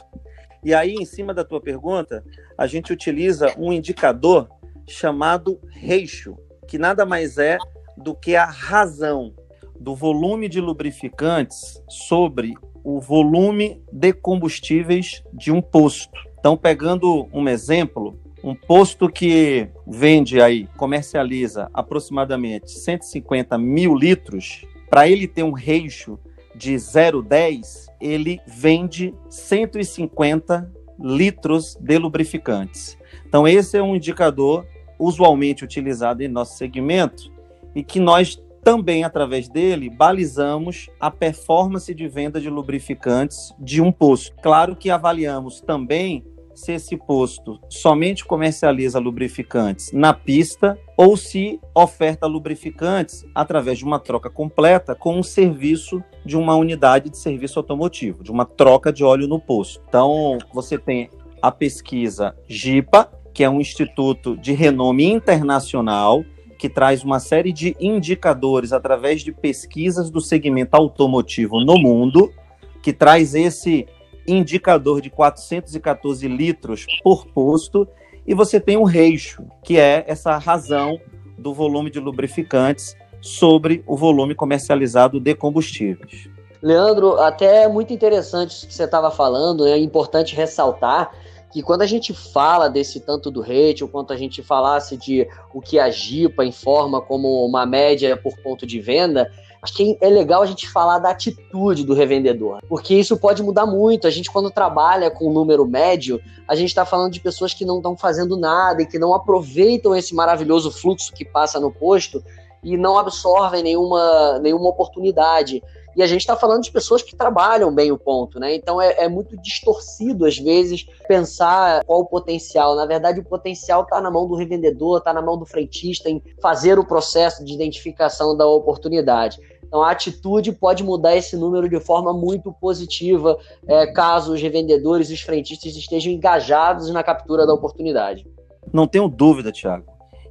E aí, em cima da tua pergunta, a gente utiliza um indicador chamado ratio, que nada mais é do que a razão do volume de lubrificantes sobre o volume de combustíveis de um posto. Então, pegando um exemplo, um posto que vende aí, comercializa aproximadamente 150 mil litros, para ele ter um reixo de 0,10, ele vende 150 litros de lubrificantes. Então, esse é um indicador usualmente utilizado em nosso segmento e que nós também, através dele, balizamos a performance de venda de lubrificantes de um posto. Claro que avaliamos também se esse posto somente comercializa lubrificantes na pista ou se oferta lubrificantes através de uma troca completa com um serviço de uma unidade de serviço automotivo, de uma troca de óleo no posto. Então, você tem a pesquisa GIPA, que é um instituto de renome internacional que traz uma série de indicadores através de pesquisas do segmento automotivo no mundo, que traz esse indicador de 414 litros por posto, e você tem um reixo, que é essa razão do volume de lubrificantes sobre o volume comercializado de combustíveis. Leandro, até é muito interessante isso que você estava falando, é importante ressaltar que quando a gente fala desse tanto do rate, ou quanto a gente falasse de o que a GIPA informa como uma média por ponto de venda, acho que é legal a gente falar da atitude do revendedor, porque isso pode mudar muito. A gente, quando trabalha com um número médio, a gente está falando de pessoas que não estão fazendo nada e que não aproveitam esse maravilhoso fluxo que passa no posto e não absorvem nenhuma, nenhuma oportunidade. E a gente está falando de pessoas que trabalham bem o ponto, né? Então é, é muito distorcido, às vezes, pensar qual o potencial. Na verdade, o potencial está na mão do revendedor, está na mão do frentista em fazer o processo de identificação da oportunidade. Então, a atitude pode mudar esse número de forma muito positiva, é, caso os revendedores e os frentistas estejam engajados na captura da oportunidade. Não tenho dúvida, Tiago.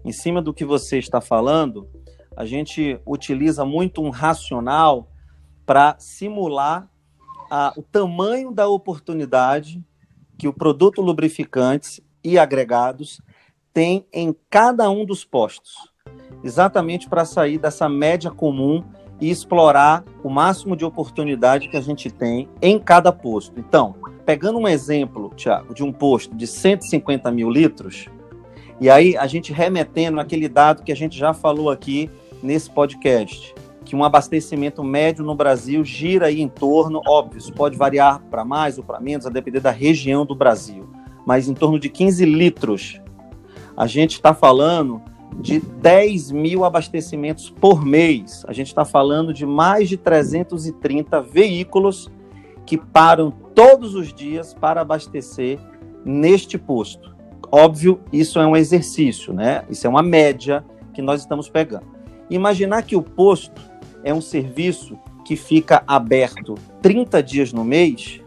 Em cima do que você está falando, a gente utiliza muito um racional para simular a, o tamanho da oportunidade que o produto lubrificantes e agregados tem em cada um dos postos, exatamente para sair dessa média comum e explorar o máximo de oportunidade que a gente tem em cada posto. Então, pegando um exemplo, Tiago, de um posto de 150 mil litros, e aí a gente remetendo aquele dado que a gente já falou aqui nesse podcast, que um abastecimento médio no Brasil gira aí em torno, óbvio, isso pode variar para mais ou para menos, a depender da região do Brasil, mas em torno de 15 litros. A gente está falando de 10 mil abastecimentos por mês. A gente está falando de mais de 330 veículos que param todos os dias para abastecer neste posto. Óbvio, isso é um exercício, né? Isso é uma média que nós estamos pegando. Imaginar que o posto é um serviço que fica aberto 30 dias no mês,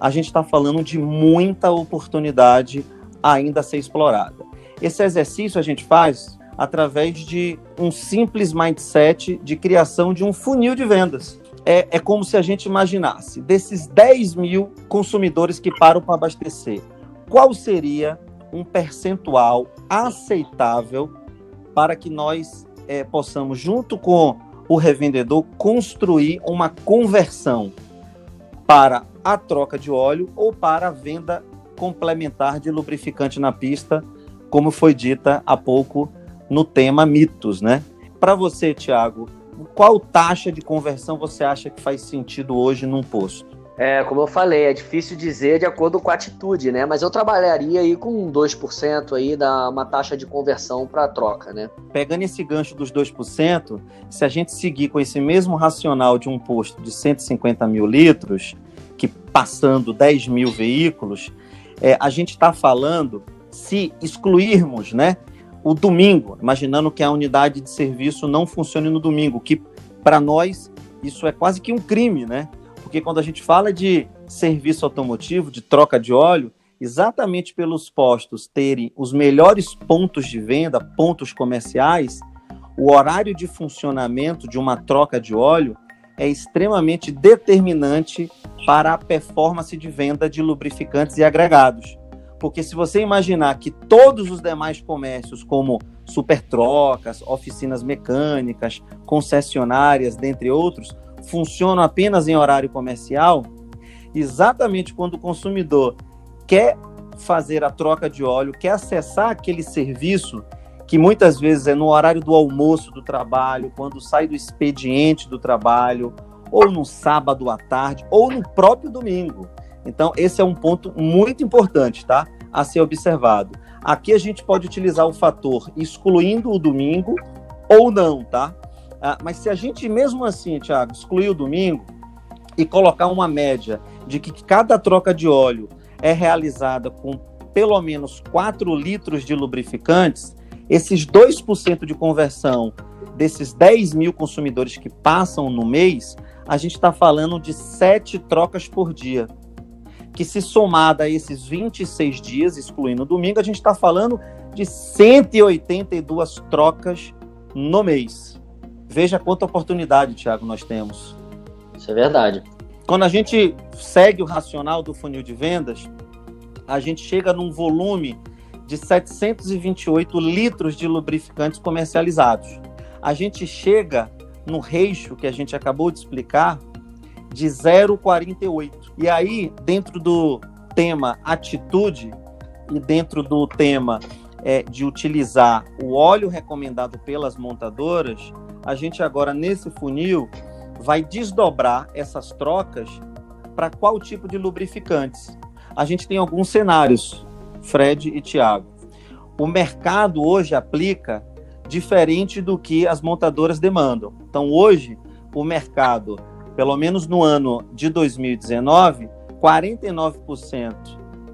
a gente está falando de muita oportunidade ainda a ser explorada. Esse exercício a gente faz através de um simples mindset de criação de um funil de vendas. É, é como se a gente imaginasse, desses 10 mil consumidores que param para abastecer, qual seria um percentual aceitável para que nós é, possamos, junto com o revendedor, construir uma conversão para a troca de óleo ou para a venda complementar de lubrificante na pista, como foi dita há pouco no tema mitos, né? Para você, Tiago, qual taxa de conversão você acha que faz sentido hoje num posto? É, como eu falei, é difícil dizer de acordo com a atitude, né? Mas eu trabalharia aí com 2% aí da uma taxa de conversão para troca, né? Pegando esse gancho dos 2%, se a gente seguir com esse mesmo racional de um posto de 150 mil litros, que passando 10 mil veículos, é, a gente está falando, se excluirmos, né? O domingo, imaginando que a unidade de serviço não funcione no domingo, que para nós isso é quase que um crime, né? Porque quando a gente fala de serviço automotivo, de troca de óleo, exatamente pelos postos terem os melhores pontos de venda, pontos comerciais, o horário de funcionamento de uma troca de óleo é extremamente determinante para a performance de venda de lubrificantes e agregados. Porque se você imaginar que todos os demais comércios, como supertrocas, oficinas mecânicas, concessionárias, dentre outros, funcionam apenas em horário comercial, exatamente quando o consumidor quer fazer a troca de óleo, quer acessar aquele serviço que muitas vezes é no horário do almoço do trabalho, quando sai do expediente do trabalho, ou no sábado à tarde, ou no próprio domingo. Então, esse é um ponto muito importante, tá? A ser observado. Aqui a gente pode utilizar o fator excluindo o domingo ou não, tá? Ah, mas se a gente, mesmo assim, Thiago, excluir o domingo e colocar uma média de que cada troca de óleo é realizada com pelo menos 4 litros de lubrificantes, esses 2% de conversão desses 10 mil consumidores que passam no mês, a gente está falando de 7 trocas por dia. Que se somada a esses 26 dias, excluindo o domingo, a gente está falando de 182 trocas no mês. Veja quanta oportunidade, Tiago, nós temos. Isso é verdade. Quando a gente segue o racional do funil de vendas, a gente chega num volume de 728 litros de lubrificantes comercializados. A gente chega no reixo que a gente acabou de explicar de 0,48. E aí, dentro do tema atitude e dentro do tema é, de utilizar o óleo recomendado pelas montadoras, a gente agora nesse funil vai desdobrar essas trocas para qual tipo de lubrificantes. A gente tem alguns cenários, Fred e Tiago. O mercado hoje aplica diferente do que as montadoras demandam. Então, hoje, o mercado, pelo menos no ano de 2019, 49%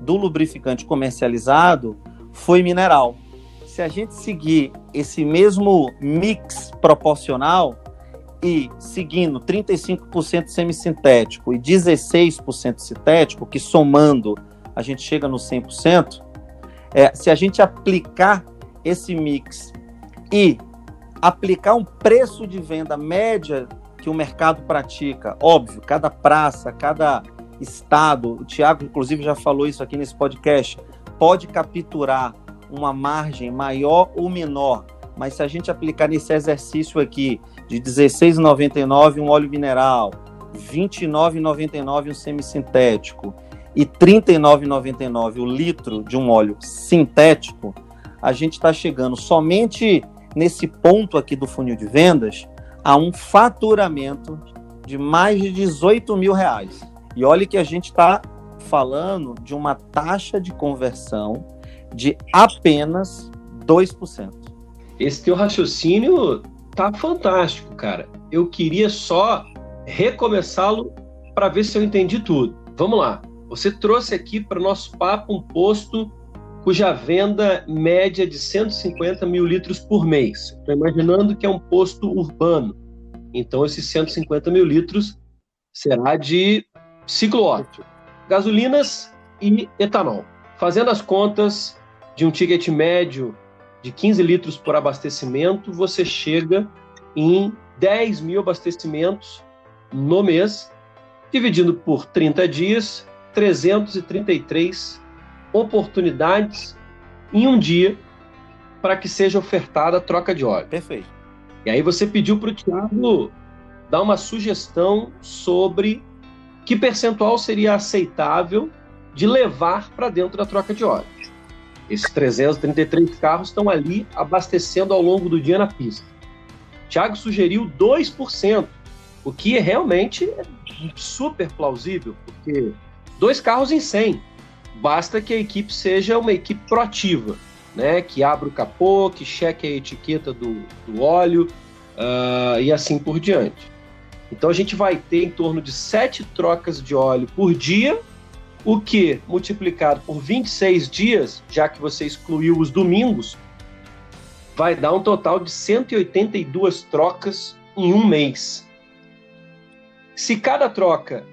do lubrificante comercializado foi mineral se a gente seguir esse mesmo mix proporcional e seguindo 35% semissintético e 16% sintético, que somando a gente chega no 100%, é, se a gente aplicar esse mix e aplicar um preço de venda média que o mercado pratica, óbvio, cada praça, cada estado, o Tiago, inclusive, já falou isso aqui nesse podcast, pode capturar uma margem maior ou menor, mas se a gente aplicar nesse exercício aqui de 16,99 um óleo mineral, 29,99 um semissintético e 39,99 o litro de um óleo sintético, a gente está chegando somente nesse ponto aqui do funil de vendas a um faturamento de mais de 18 mil reais. E olha que a gente está falando de uma taxa de conversão de apenas 2%. Esse teu raciocínio tá fantástico, cara. Eu queria só recomeçá-lo para ver se eu entendi tudo. Vamos lá. Você trouxe aqui para o nosso papo um posto cuja venda média de 150 mil litros por mês. Estou imaginando que é um posto urbano. Então, esses 150 mil litros será de ciclo óptimo, gasolinas e etanol. Fazendo as contas, de um ticket médio de 15 litros por abastecimento, você chega em 10 mil abastecimentos no mês, dividindo por 30 dias, 333 oportunidades em um dia para que seja ofertada a troca de óleo. Perfeito. E aí você pediu para o Tiago dar uma sugestão sobre que percentual seria aceitável de levar para dentro da troca de óleo. Esses 333 carros estão ali abastecendo ao longo do dia na pista. Tiago sugeriu 2%, o que é realmente super plausível, porque dois carros em 100. Basta que a equipe seja uma equipe proativa, né? que abra o capô, que cheque a etiqueta do, do óleo uh, e assim por diante. Então a gente vai ter em torno de sete trocas de óleo por dia, o que multiplicado por 26 dias, já que você excluiu os domingos, vai dar um total de 182 trocas em um mês. Se cada troca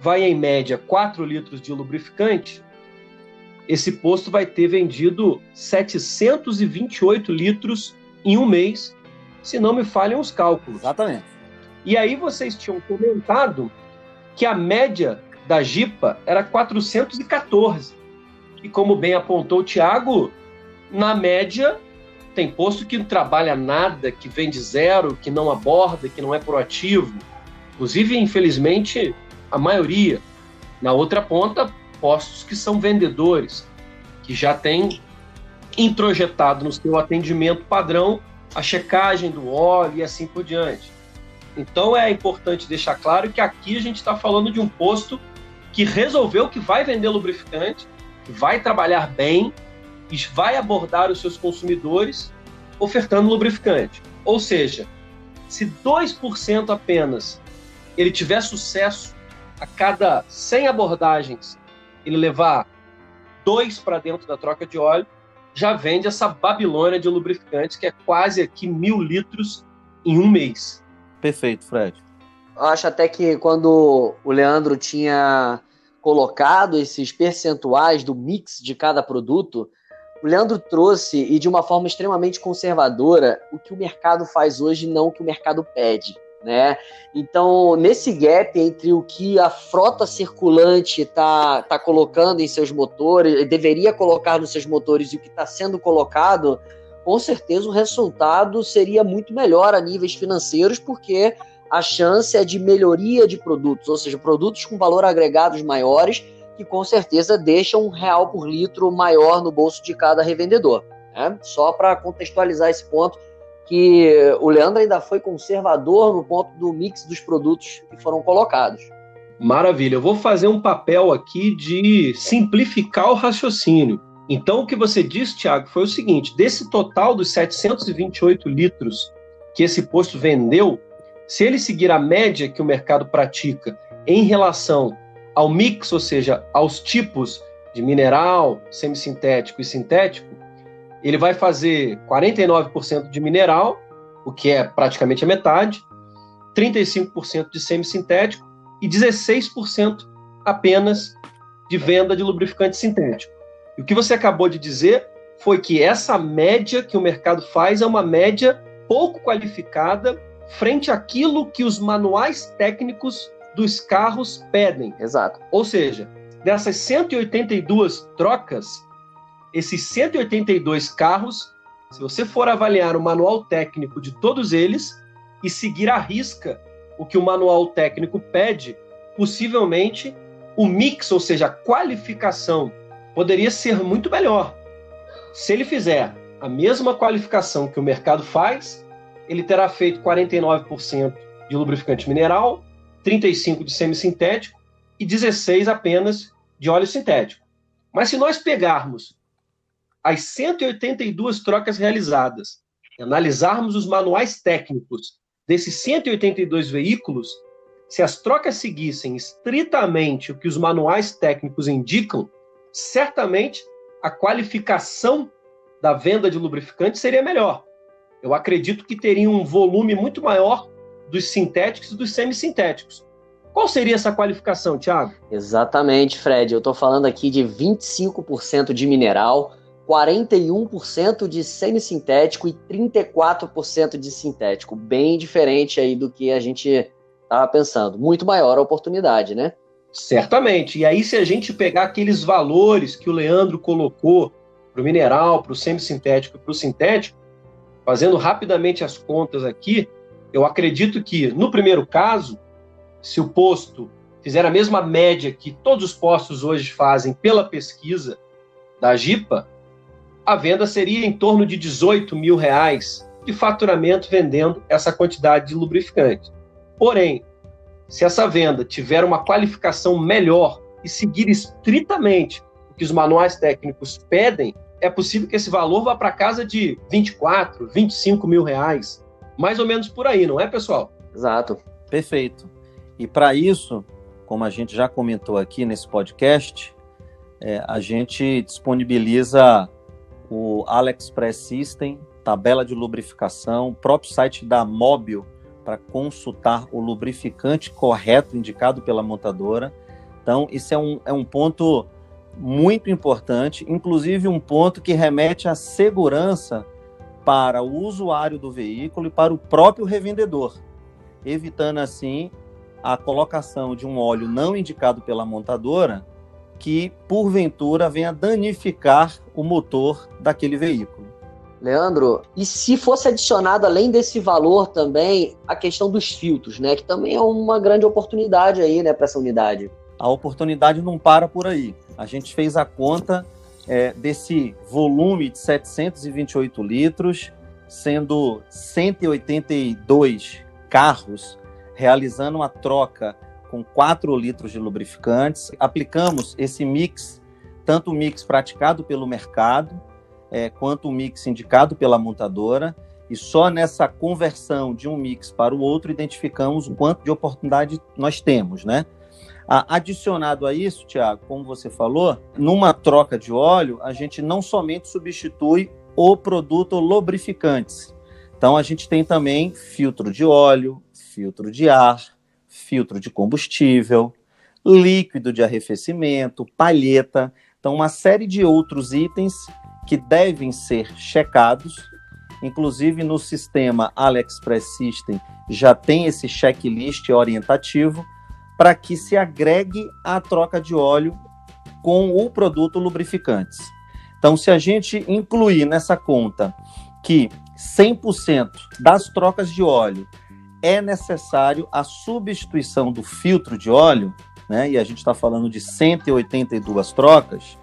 vai em média 4 litros de lubrificante, esse posto vai ter vendido 728 litros em um mês, se não me falham os cálculos. Exatamente. E aí vocês tinham comentado que a média da Jipa era 414. E como bem apontou o Tiago, na média tem posto que não trabalha nada, que vende zero, que não aborda, que não é proativo. Inclusive, infelizmente, a maioria. Na outra ponta, postos que são vendedores, que já têm introjetado no seu atendimento padrão a checagem do óleo e assim por diante. Então é importante deixar claro que aqui a gente está falando de um posto que resolveu que vai vender lubrificante, que vai trabalhar bem e vai abordar os seus consumidores ofertando lubrificante. Ou seja, se 2% apenas ele tiver sucesso a cada 100 abordagens, ele levar dois para dentro da troca de óleo, já vende essa Babilônia de lubrificantes, que é quase aqui mil litros em um mês. Perfeito, Fred. Eu acho até que quando o Leandro tinha colocado esses percentuais do mix de cada produto, o Leandro trouxe, e de uma forma extremamente conservadora, o que o mercado faz hoje, não o que o mercado pede. Né? Então, nesse gap entre o que a frota circulante está tá colocando em seus motores, deveria colocar nos seus motores e o que está sendo colocado, com certeza o resultado seria muito melhor a níveis financeiros, porque a chance é de melhoria de produtos, ou seja, produtos com valor agregados maiores, que com certeza deixam um real por litro maior no bolso de cada revendedor. Né? Só para contextualizar esse ponto, que o Leandro ainda foi conservador no ponto do mix dos produtos que foram colocados. Maravilha, eu vou fazer um papel aqui de simplificar o raciocínio. Então, o que você disse, Tiago, foi o seguinte: desse total dos 728 litros que esse posto vendeu, se ele seguir a média que o mercado pratica em relação ao mix, ou seja, aos tipos de mineral, semissintético e sintético, ele vai fazer 49% de mineral, o que é praticamente a metade, 35% de semissintético e 16% apenas de venda de lubrificante sintético. E o que você acabou de dizer foi que essa média que o mercado faz é uma média pouco qualificada frente àquilo que os manuais técnicos dos carros pedem. Exato. Ou seja, dessas 182 trocas, esses 182 carros, se você for avaliar o manual técnico de todos eles e seguir à risca o que o manual técnico pede, possivelmente o mix, ou seja, a qualificação poderia ser muito melhor. Se ele fizer a mesma qualificação que o mercado faz, ele terá feito 49% de lubrificante mineral, 35% de semissintético e 16% apenas de óleo sintético. Mas se nós pegarmos as 182 trocas realizadas analisarmos os manuais técnicos desses 182 veículos, se as trocas seguissem estritamente o que os manuais técnicos indicam, certamente a qualificação da venda de lubrificante seria melhor. Eu acredito que teria um volume muito maior dos sintéticos e dos semissintéticos. Qual seria essa qualificação, Thiago? Exatamente, Fred. Eu estou falando aqui de 25% de mineral, 41% de semissintético e 34% de sintético. Bem diferente aí do que a gente estava pensando. Muito maior a oportunidade, né? Certamente. E aí, se a gente pegar aqueles valores que o Leandro colocou para o mineral, para o semissintético e para o sintético, fazendo rapidamente as contas aqui, eu acredito que, no primeiro caso, se o posto fizer a mesma média que todos os postos hoje fazem pela pesquisa da GIPA, a venda seria em torno de 18 mil reais de faturamento vendendo essa quantidade de lubrificante. Porém, se essa venda tiver uma qualificação melhor e seguir estritamente o que os manuais técnicos pedem, é possível que esse valor vá para casa de 24, 25 mil reais. Mais ou menos por aí, não é, pessoal? Exato. Perfeito. E para isso, como a gente já comentou aqui nesse podcast, é, a gente disponibiliza o AliExpress System, tabela de lubrificação, próprio site da Móbil para consultar o lubrificante correto indicado pela montadora. Então, isso é um, é um ponto muito importante, inclusive um ponto que remete à segurança para o usuário do veículo e para o próprio revendedor, evitando assim a colocação de um óleo não indicado pela montadora que porventura venha danificar o motor daquele veículo. Leandro, e se fosse adicionado além desse valor também a questão dos filtros, né, que também é uma grande oportunidade aí, né, para essa unidade? A oportunidade não para por aí. A gente fez a conta é, desse volume de 728 litros, sendo 182 carros realizando uma troca com 4 litros de lubrificantes. Aplicamos esse mix, tanto o mix praticado pelo mercado, é, quanto o mix indicado pela montadora, e só nessa conversão de um mix para o outro identificamos o quanto de oportunidade nós temos, né? Adicionado a isso, Tiago, como você falou, numa troca de óleo, a gente não somente substitui o produto lubrificantes. Então, a gente tem também filtro de óleo, filtro de ar, filtro de combustível, líquido de arrefecimento, palheta. Então, uma série de outros itens que devem ser checados. Inclusive, no sistema AliExpress System já tem esse checklist orientativo para que se agregue a troca de óleo com o produto lubrificantes. Então, se a gente incluir nessa conta que 100% das trocas de óleo é necessário a substituição do filtro de óleo, né, e a gente está falando de 182 trocas,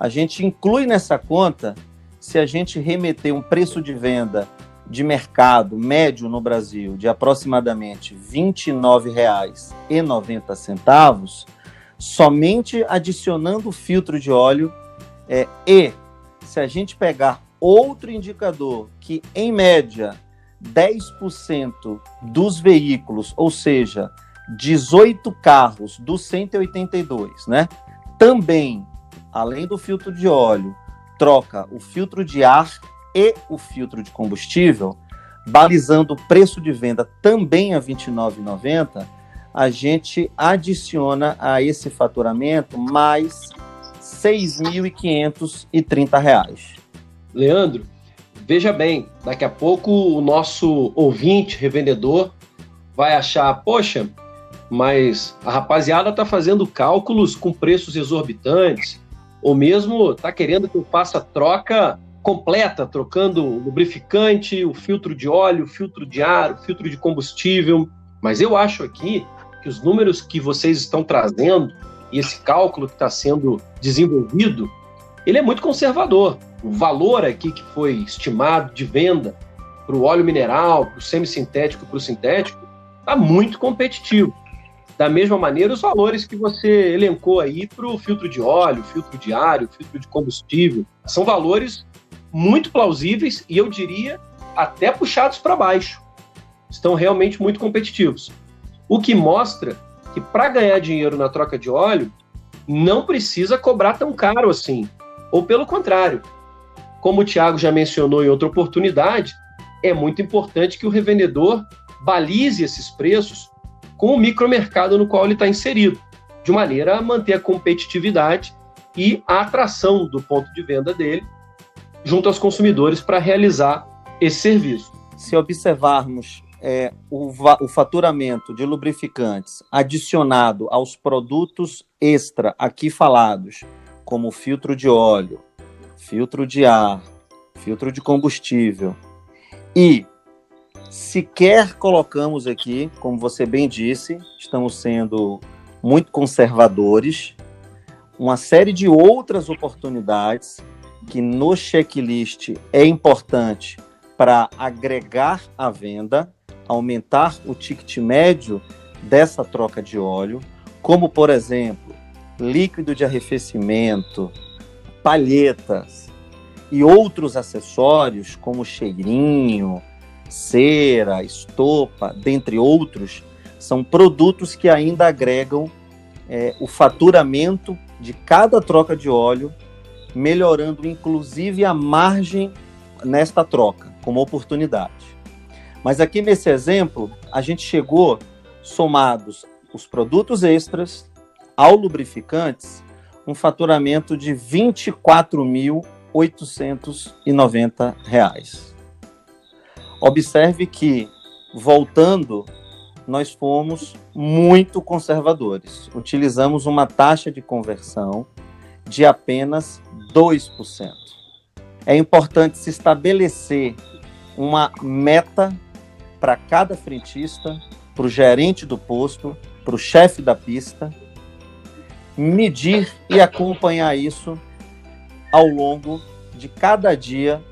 a gente inclui nessa conta, se a gente remeter um preço de venda de mercado médio no Brasil de aproximadamente R$ 29,90, somente adicionando o filtro de óleo é, e se a gente pegar outro indicador que, em média, 10% dos veículos, ou seja, 18 carros dos 182, né? Também, além do filtro de óleo, troca o filtro de ar e o filtro de combustível, balizando o preço de venda também a R$ 29,90, a gente adiciona a esse faturamento mais R$ 6.530. Leandro, veja bem, daqui a pouco o nosso ouvinte, revendedor, vai achar, poxa, mas a rapaziada está fazendo cálculos com preços exorbitantes, ou mesmo está querendo que eu faça troca completa, trocando o lubrificante, o filtro de óleo, o filtro de ar, o filtro de combustível. Mas eu acho aqui que os números que vocês estão trazendo e esse cálculo que está sendo desenvolvido, ele é muito conservador. O valor aqui que foi estimado de venda para o óleo mineral, para o semissintético, para o sintético, está muito competitivo. Da mesma maneira, os valores que você elencou aí para o filtro de óleo, filtro de ar, filtro de combustível, são valores muito plausíveis e eu diria até puxados para baixo. Estão realmente muito competitivos. O que mostra que para ganhar dinheiro na troca de óleo, não precisa cobrar tão caro assim. Ou pelo contrário, como o Tiago já mencionou em outra oportunidade, é muito importante que o revendedor balize esses preços com o micromercado no qual ele está inserido, de maneira a manter a competitividade e a atração do ponto de venda dele junto aos consumidores para realizar esse serviço. Se observarmos é, o, o faturamento de lubrificantes adicionado aos produtos extra aqui falados, como filtro de óleo, filtro de ar, filtro de combustível e sequer colocamos aqui, como você bem disse, estamos sendo muito conservadores, uma série de outras oportunidades que no checklist é importante para agregar a venda, aumentar o ticket médio dessa troca de óleo, como por exemplo, líquido de arrefecimento, palhetas e outros acessórios como cheirinho, cera, estopa, dentre outros, são produtos que ainda agregam é, o faturamento de cada troca de óleo, melhorando inclusive a margem nesta troca, como oportunidade. Mas aqui nesse exemplo, a gente chegou somados os produtos extras ao lubrificantes, um faturamento de R$ 24.890. Observe que, voltando, nós fomos muito conservadores. Utilizamos uma taxa de conversão de apenas 2%. É importante se estabelecer uma meta para cada frentista, para o gerente do posto, para o chefe da pista, medir e acompanhar isso ao longo de cada dia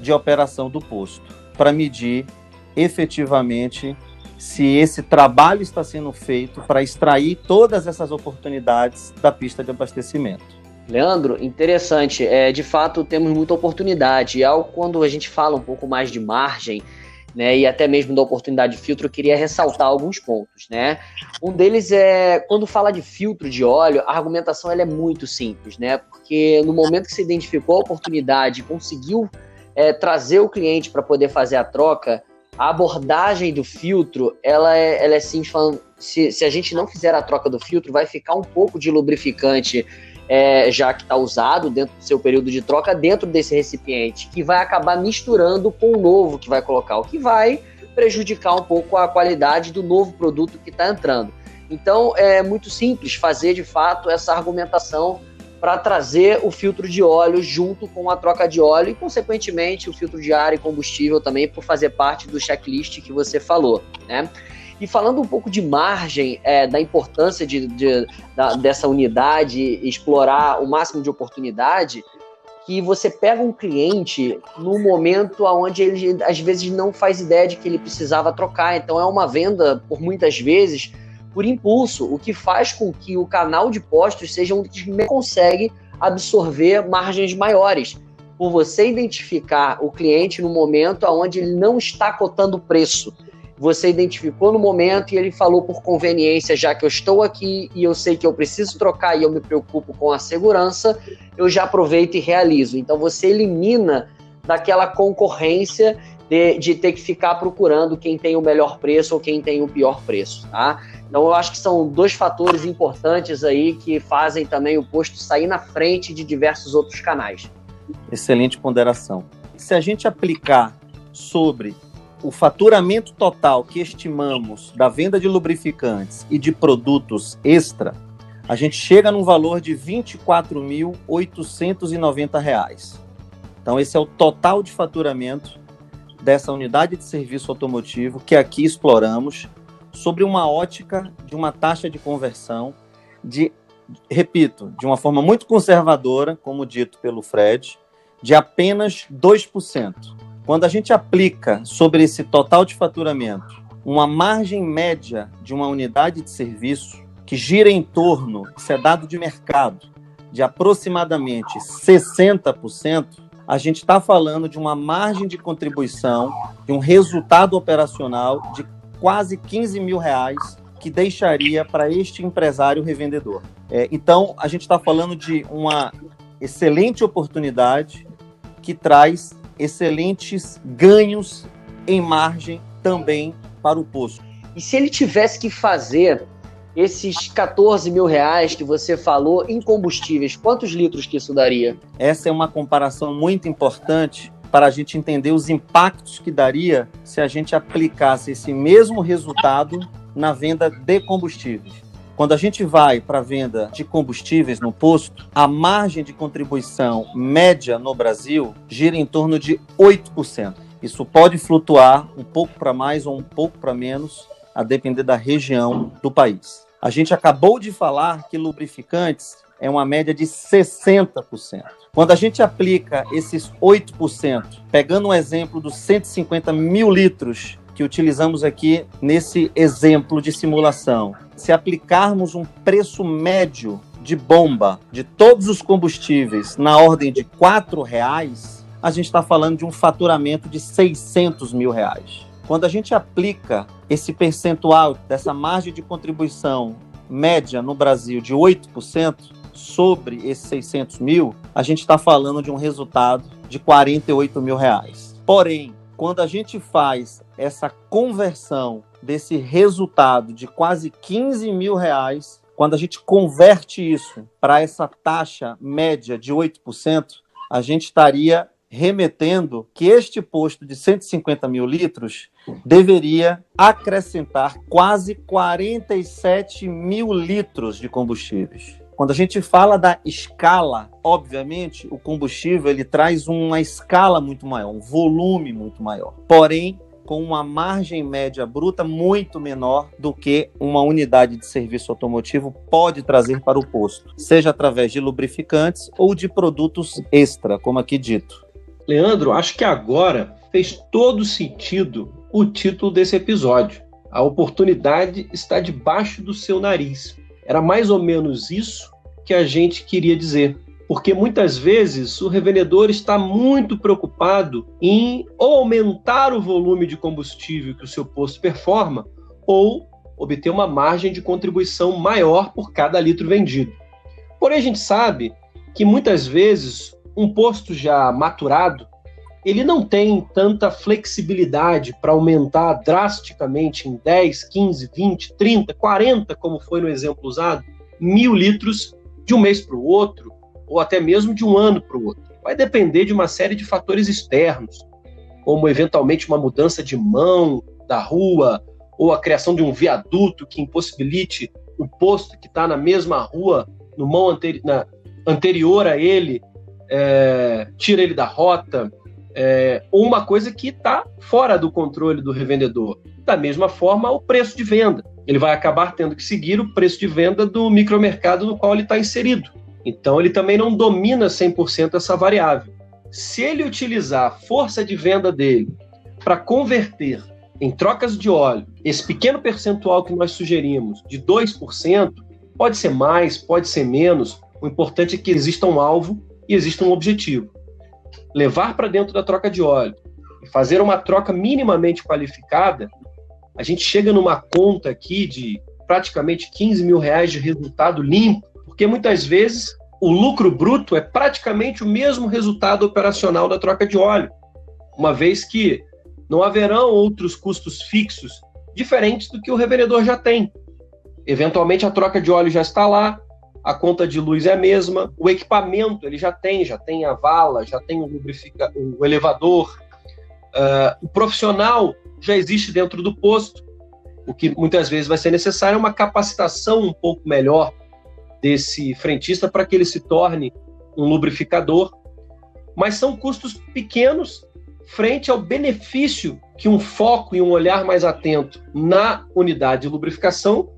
de operação do posto, para medir efetivamente se esse trabalho está sendo feito para extrair todas essas oportunidades da pista de abastecimento. Leandro, interessante. É, de fato, temos muita oportunidade. E ao, quando a gente fala um pouco mais de margem, né, e até mesmo da oportunidade de filtro, eu queria ressaltar alguns pontos, né? Um deles é quando fala de filtro de óleo, a argumentação ela é muito simples, né? Porque no momento que se identificou a oportunidade, conseguiu é, trazer o cliente para poder fazer a troca, a abordagem do filtro, ela é, ela é simples falando, se, se a gente não fizer a troca do filtro, vai ficar um pouco de lubrificante é, já que está usado dentro do seu período de troca dentro desse recipiente, que vai acabar misturando com o novo que vai colocar, o que vai prejudicar um pouco a qualidade do novo produto que está entrando. Então é muito simples fazer de fato essa argumentação para trazer o filtro de óleo junto com a troca de óleo e, consequentemente, o filtro de ar e combustível também por fazer parte do checklist que você falou, né? E falando um pouco de margem, é, da importância de, de da, dessa unidade, explorar o máximo de oportunidade, que você pega um cliente no momento onde ele às vezes não faz ideia de que ele precisava trocar. Então é uma venda, por muitas vezes, por impulso, o que faz com que o canal de postos seja um que consegue absorver margens maiores. Por você identificar o cliente no momento onde ele não está cotando preço. Você identificou no momento e ele falou por conveniência, já que eu estou aqui e eu sei que eu preciso trocar e eu me preocupo com a segurança, eu já aproveito e realizo. Então você elimina daquela concorrência de, de ter que ficar procurando quem tem o melhor preço ou quem tem o pior preço, tá? Então eu acho que são dois fatores importantes aí que fazem também o posto sair na frente de diversos outros canais. Excelente ponderação. Se a gente aplicar sobre o faturamento total que estimamos da venda de lubrificantes e de produtos extra, a gente chega num valor de R$ 24.890. Então, esse é o total de faturamento dessa unidade de serviço automotivo que aqui exploramos sobre uma ótica de uma taxa de conversão de, repito, de uma forma muito conservadora, como dito pelo Fred, de apenas 2%. Quando a gente aplica sobre esse total de faturamento uma margem média de uma unidade de serviço que gira em torno, isso é dado de mercado, de aproximadamente 60%, a gente está falando de uma margem de contribuição, de um resultado operacional de quase 15 mil reais que deixaria para este empresário revendedor. É, então, a gente está falando de uma excelente oportunidade que traz excelentes ganhos em margem também para o posto. E se ele tivesse que fazer esses 14 mil reais que você falou em combustíveis, quantos litros que isso daria? Essa é uma comparação muito importante para a gente entender os impactos que daria se a gente aplicasse esse mesmo resultado na venda de combustíveis. Quando a gente vai para a venda de combustíveis no posto, a margem de contribuição média no Brasil gira em torno de 8%. Isso pode flutuar um pouco para mais ou um pouco para menos, a depender da região do país. A gente acabou de falar que lubrificantes é uma média de 60%. Quando a gente aplica esses 8%, pegando um exemplo dos 150 mil litros que utilizamos aqui nesse exemplo de simulação, se aplicarmos um preço médio de bomba de todos os combustíveis na ordem de R$ reais, a gente está falando de um faturamento de 600 mil reais. Quando a gente aplica esse percentual dessa margem de contribuição média no Brasil de 8%, sobre esses 600 mil, a gente está falando de um resultado de 48 mil reais. Porém, quando a gente faz essa conversão desse resultado de quase 15 mil reais, quando a gente converte isso para essa taxa média de 8%, a gente estaria remetendo que este posto de 150 mil litros deveria acrescentar quase 47 mil litros de combustíveis. Quando a gente fala da escala, obviamente, o combustível ele traz uma escala muito maior, um volume muito maior. Porém, com uma margem média bruta muito menor do que uma unidade de serviço automotivo pode trazer para o posto, seja através de lubrificantes ou de produtos extra, como aqui dito. Leandro, acho que agora fez todo sentido o título desse episódio. A oportunidade está debaixo do seu nariz. Era mais ou menos isso que a gente queria dizer. Porque muitas vezes o revendedor está muito preocupado em ou aumentar o volume de combustível que o seu posto performa, ou obter uma margem de contribuição maior por cada litro vendido. Porém, a gente sabe que muitas vezes um posto já maturado, ele não tem tanta flexibilidade para aumentar drasticamente em 10, 15, 20, 30, 40, como foi no exemplo usado, mil litros de um mês para o outro, ou até mesmo de um ano para o outro. Vai depender de uma série de fatores externos, como eventualmente uma mudança de mão da rua, ou a criação de um viaduto que impossibilite o posto que está na mesma rua, no mão anteri na, anterior a ele, é, tira ele da rota, é, ou uma coisa que está fora do controle do revendedor. Da mesma forma, o preço de venda. Ele vai acabar tendo que seguir o preço de venda do micromercado no qual ele está inserido. Então, ele também não domina 100% essa variável. Se ele utilizar a força de venda dele para converter em trocas de óleo esse pequeno percentual que nós sugerimos, de 2%, pode ser mais, pode ser menos, o importante é que exista um alvo e exista um objetivo. Levar para dentro da troca de óleo e fazer uma troca minimamente qualificada, a gente chega numa conta aqui de praticamente 15 mil reais de resultado limpo, porque muitas vezes o lucro bruto é praticamente o mesmo resultado operacional da troca de óleo, uma vez que não haverão outros custos fixos diferentes do que o revendedor já tem. Eventualmente a troca de óleo já está lá, a conta de luz é a mesma, o equipamento ele já tem, já tem a vala, já tem o, lubrifica, o elevador, uh, o profissional já existe dentro do posto. O que muitas vezes vai ser necessário é uma capacitação um pouco melhor desse frentista para que ele se torne um lubrificador. Mas são custos pequenos frente ao benefício que um foco e um olhar mais atento na unidade de lubrificação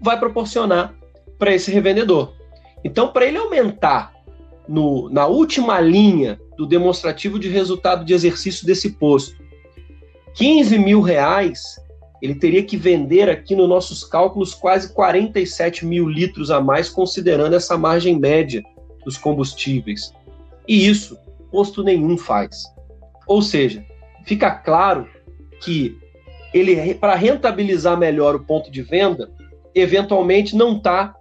vai proporcionar para esse revendedor. Então, para ele aumentar no, na última linha do demonstrativo de resultado de exercício desse posto 15 mil reais, ele teria que vender aqui nos nossos cálculos quase 47 mil litros a mais, considerando essa margem média dos combustíveis. E isso, posto nenhum faz. Ou seja, fica claro que ele, para rentabilizar melhor o ponto de venda, eventualmente não está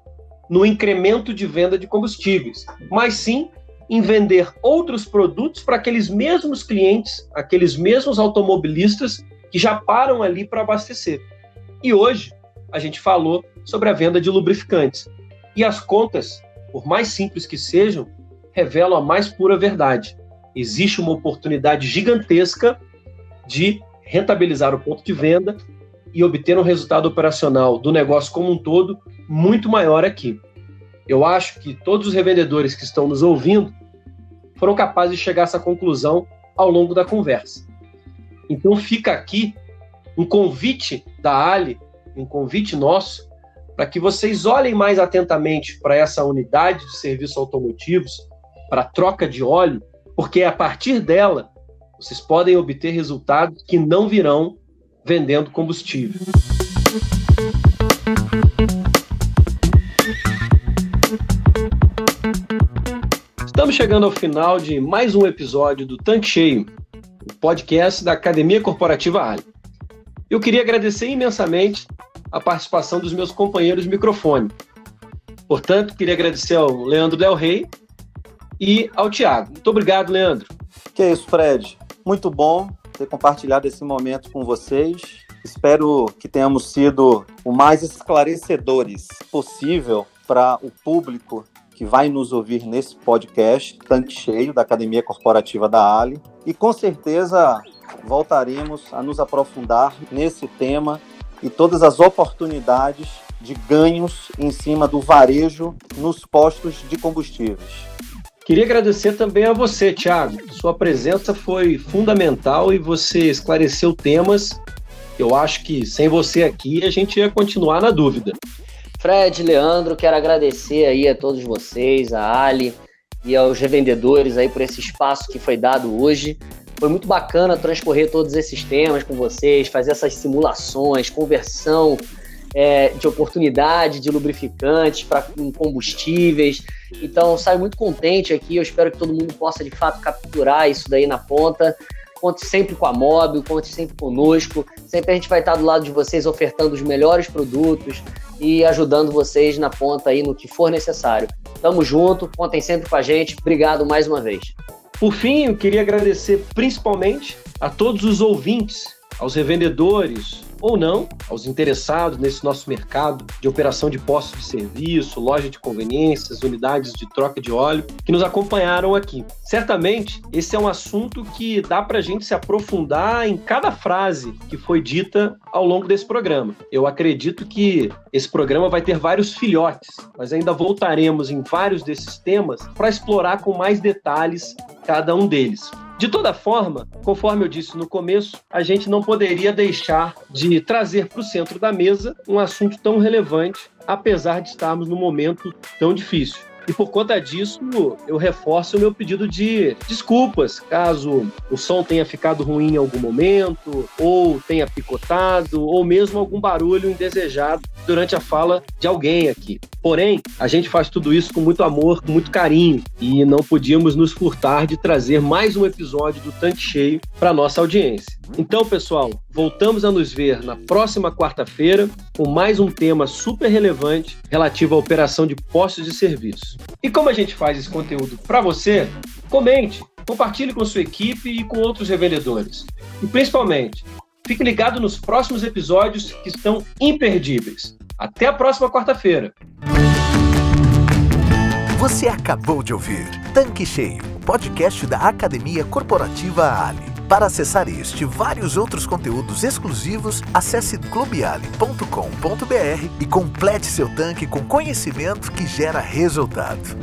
no incremento de venda de combustíveis, mas sim em vender outros produtos para aqueles mesmos clientes, aqueles mesmos automobilistas que já param ali para abastecer. E hoje a gente falou sobre a venda de lubrificantes. E as contas, por mais simples que sejam, revelam a mais pura verdade. Existe uma oportunidade gigantesca de rentabilizar o ponto de venda e obter um resultado operacional do negócio como um todo muito maior aqui. Eu acho que todos os revendedores que estão nos ouvindo foram capazes de chegar a essa conclusão ao longo da conversa. Então fica aqui um convite da Ali, um convite nosso, para que vocês olhem mais atentamente para essa unidade de serviços automotivos, para a troca de óleo, porque a partir dela vocês podem obter resultados que não virão vendendo combustível. Estamos chegando ao final de mais um episódio do Tanque Cheio, o podcast da Academia Corporativa Ali. Eu queria agradecer imensamente a participação dos meus companheiros de microfone. Portanto, queria agradecer ao Leandro Del Rey e ao Tiago. Muito obrigado, Leandro. Que é isso, Fred. Muito bom ter compartilhado esse momento com vocês. Espero que tenhamos sido o mais esclarecedores possível para o público que vai nos ouvir nesse podcast, tanque cheio da Academia Corporativa da Ali. E com certeza voltaremos a nos aprofundar nesse tema e todas as oportunidades de ganhos em cima do varejo nos postos de combustíveis. Queria agradecer também a você, Thiago. Sua presença foi fundamental e você esclareceu temas. Eu acho que sem você aqui a gente ia continuar na dúvida. Fred, Leandro, quero agradecer aí a todos vocês, a Ali e aos revendedores aí por esse espaço que foi dado hoje. Foi muito bacana transcorrer todos esses temas com vocês, fazer essas simulações, conversão é, de oportunidade de lubrificantes para combustíveis. Então, saio muito contente aqui. Eu espero que todo mundo possa, de fato, capturar isso daí na ponta. Conte sempre com a Mob, conte sempre conosco. Sempre a gente vai estar do lado de vocês ofertando os melhores produtos e ajudando vocês na ponta aí no que for necessário. Tamo junto, contem sempre com a gente. Obrigado mais uma vez. Por fim, eu queria agradecer principalmente a todos os ouvintes, aos revendedores, ou não, aos interessados nesse nosso mercado de operação de postos de serviço, loja de conveniências, unidades de troca de óleo, que nos acompanharam aqui. Certamente, esse é um assunto que dá para a gente se aprofundar em cada frase que foi dita ao longo desse programa. Eu acredito que esse programa vai ter vários filhotes, mas ainda voltaremos em vários desses temas para explorar com mais detalhes cada um deles. De toda forma, conforme eu disse no começo, a gente não poderia deixar de trazer para o centro da mesa um assunto tão relevante, apesar de estarmos num momento tão difícil. E por conta disso, eu reforço o meu pedido de desculpas, caso o som tenha ficado ruim em algum momento, ou tenha picotado, ou mesmo algum barulho indesejado durante a fala de alguém aqui. Porém, a gente faz tudo isso com muito amor, com muito carinho, e não podíamos nos furtar de trazer mais um episódio do Tanque Cheio para nossa audiência. Então, pessoal, voltamos a nos ver na próxima quarta-feira com mais um tema super relevante relativo à operação de postos de serviço. E como a gente faz esse conteúdo para você, comente, compartilhe com sua equipe e com outros revendedores. E principalmente, fique ligado nos próximos episódios que estão imperdíveis. Até a próxima quarta-feira. Você acabou de ouvir Tanque Cheio, podcast da Academia Corporativa Ali. Para acessar este e vários outros conteúdos exclusivos, acesse clubeali.com.br e complete seu tanque com conhecimento que gera resultado.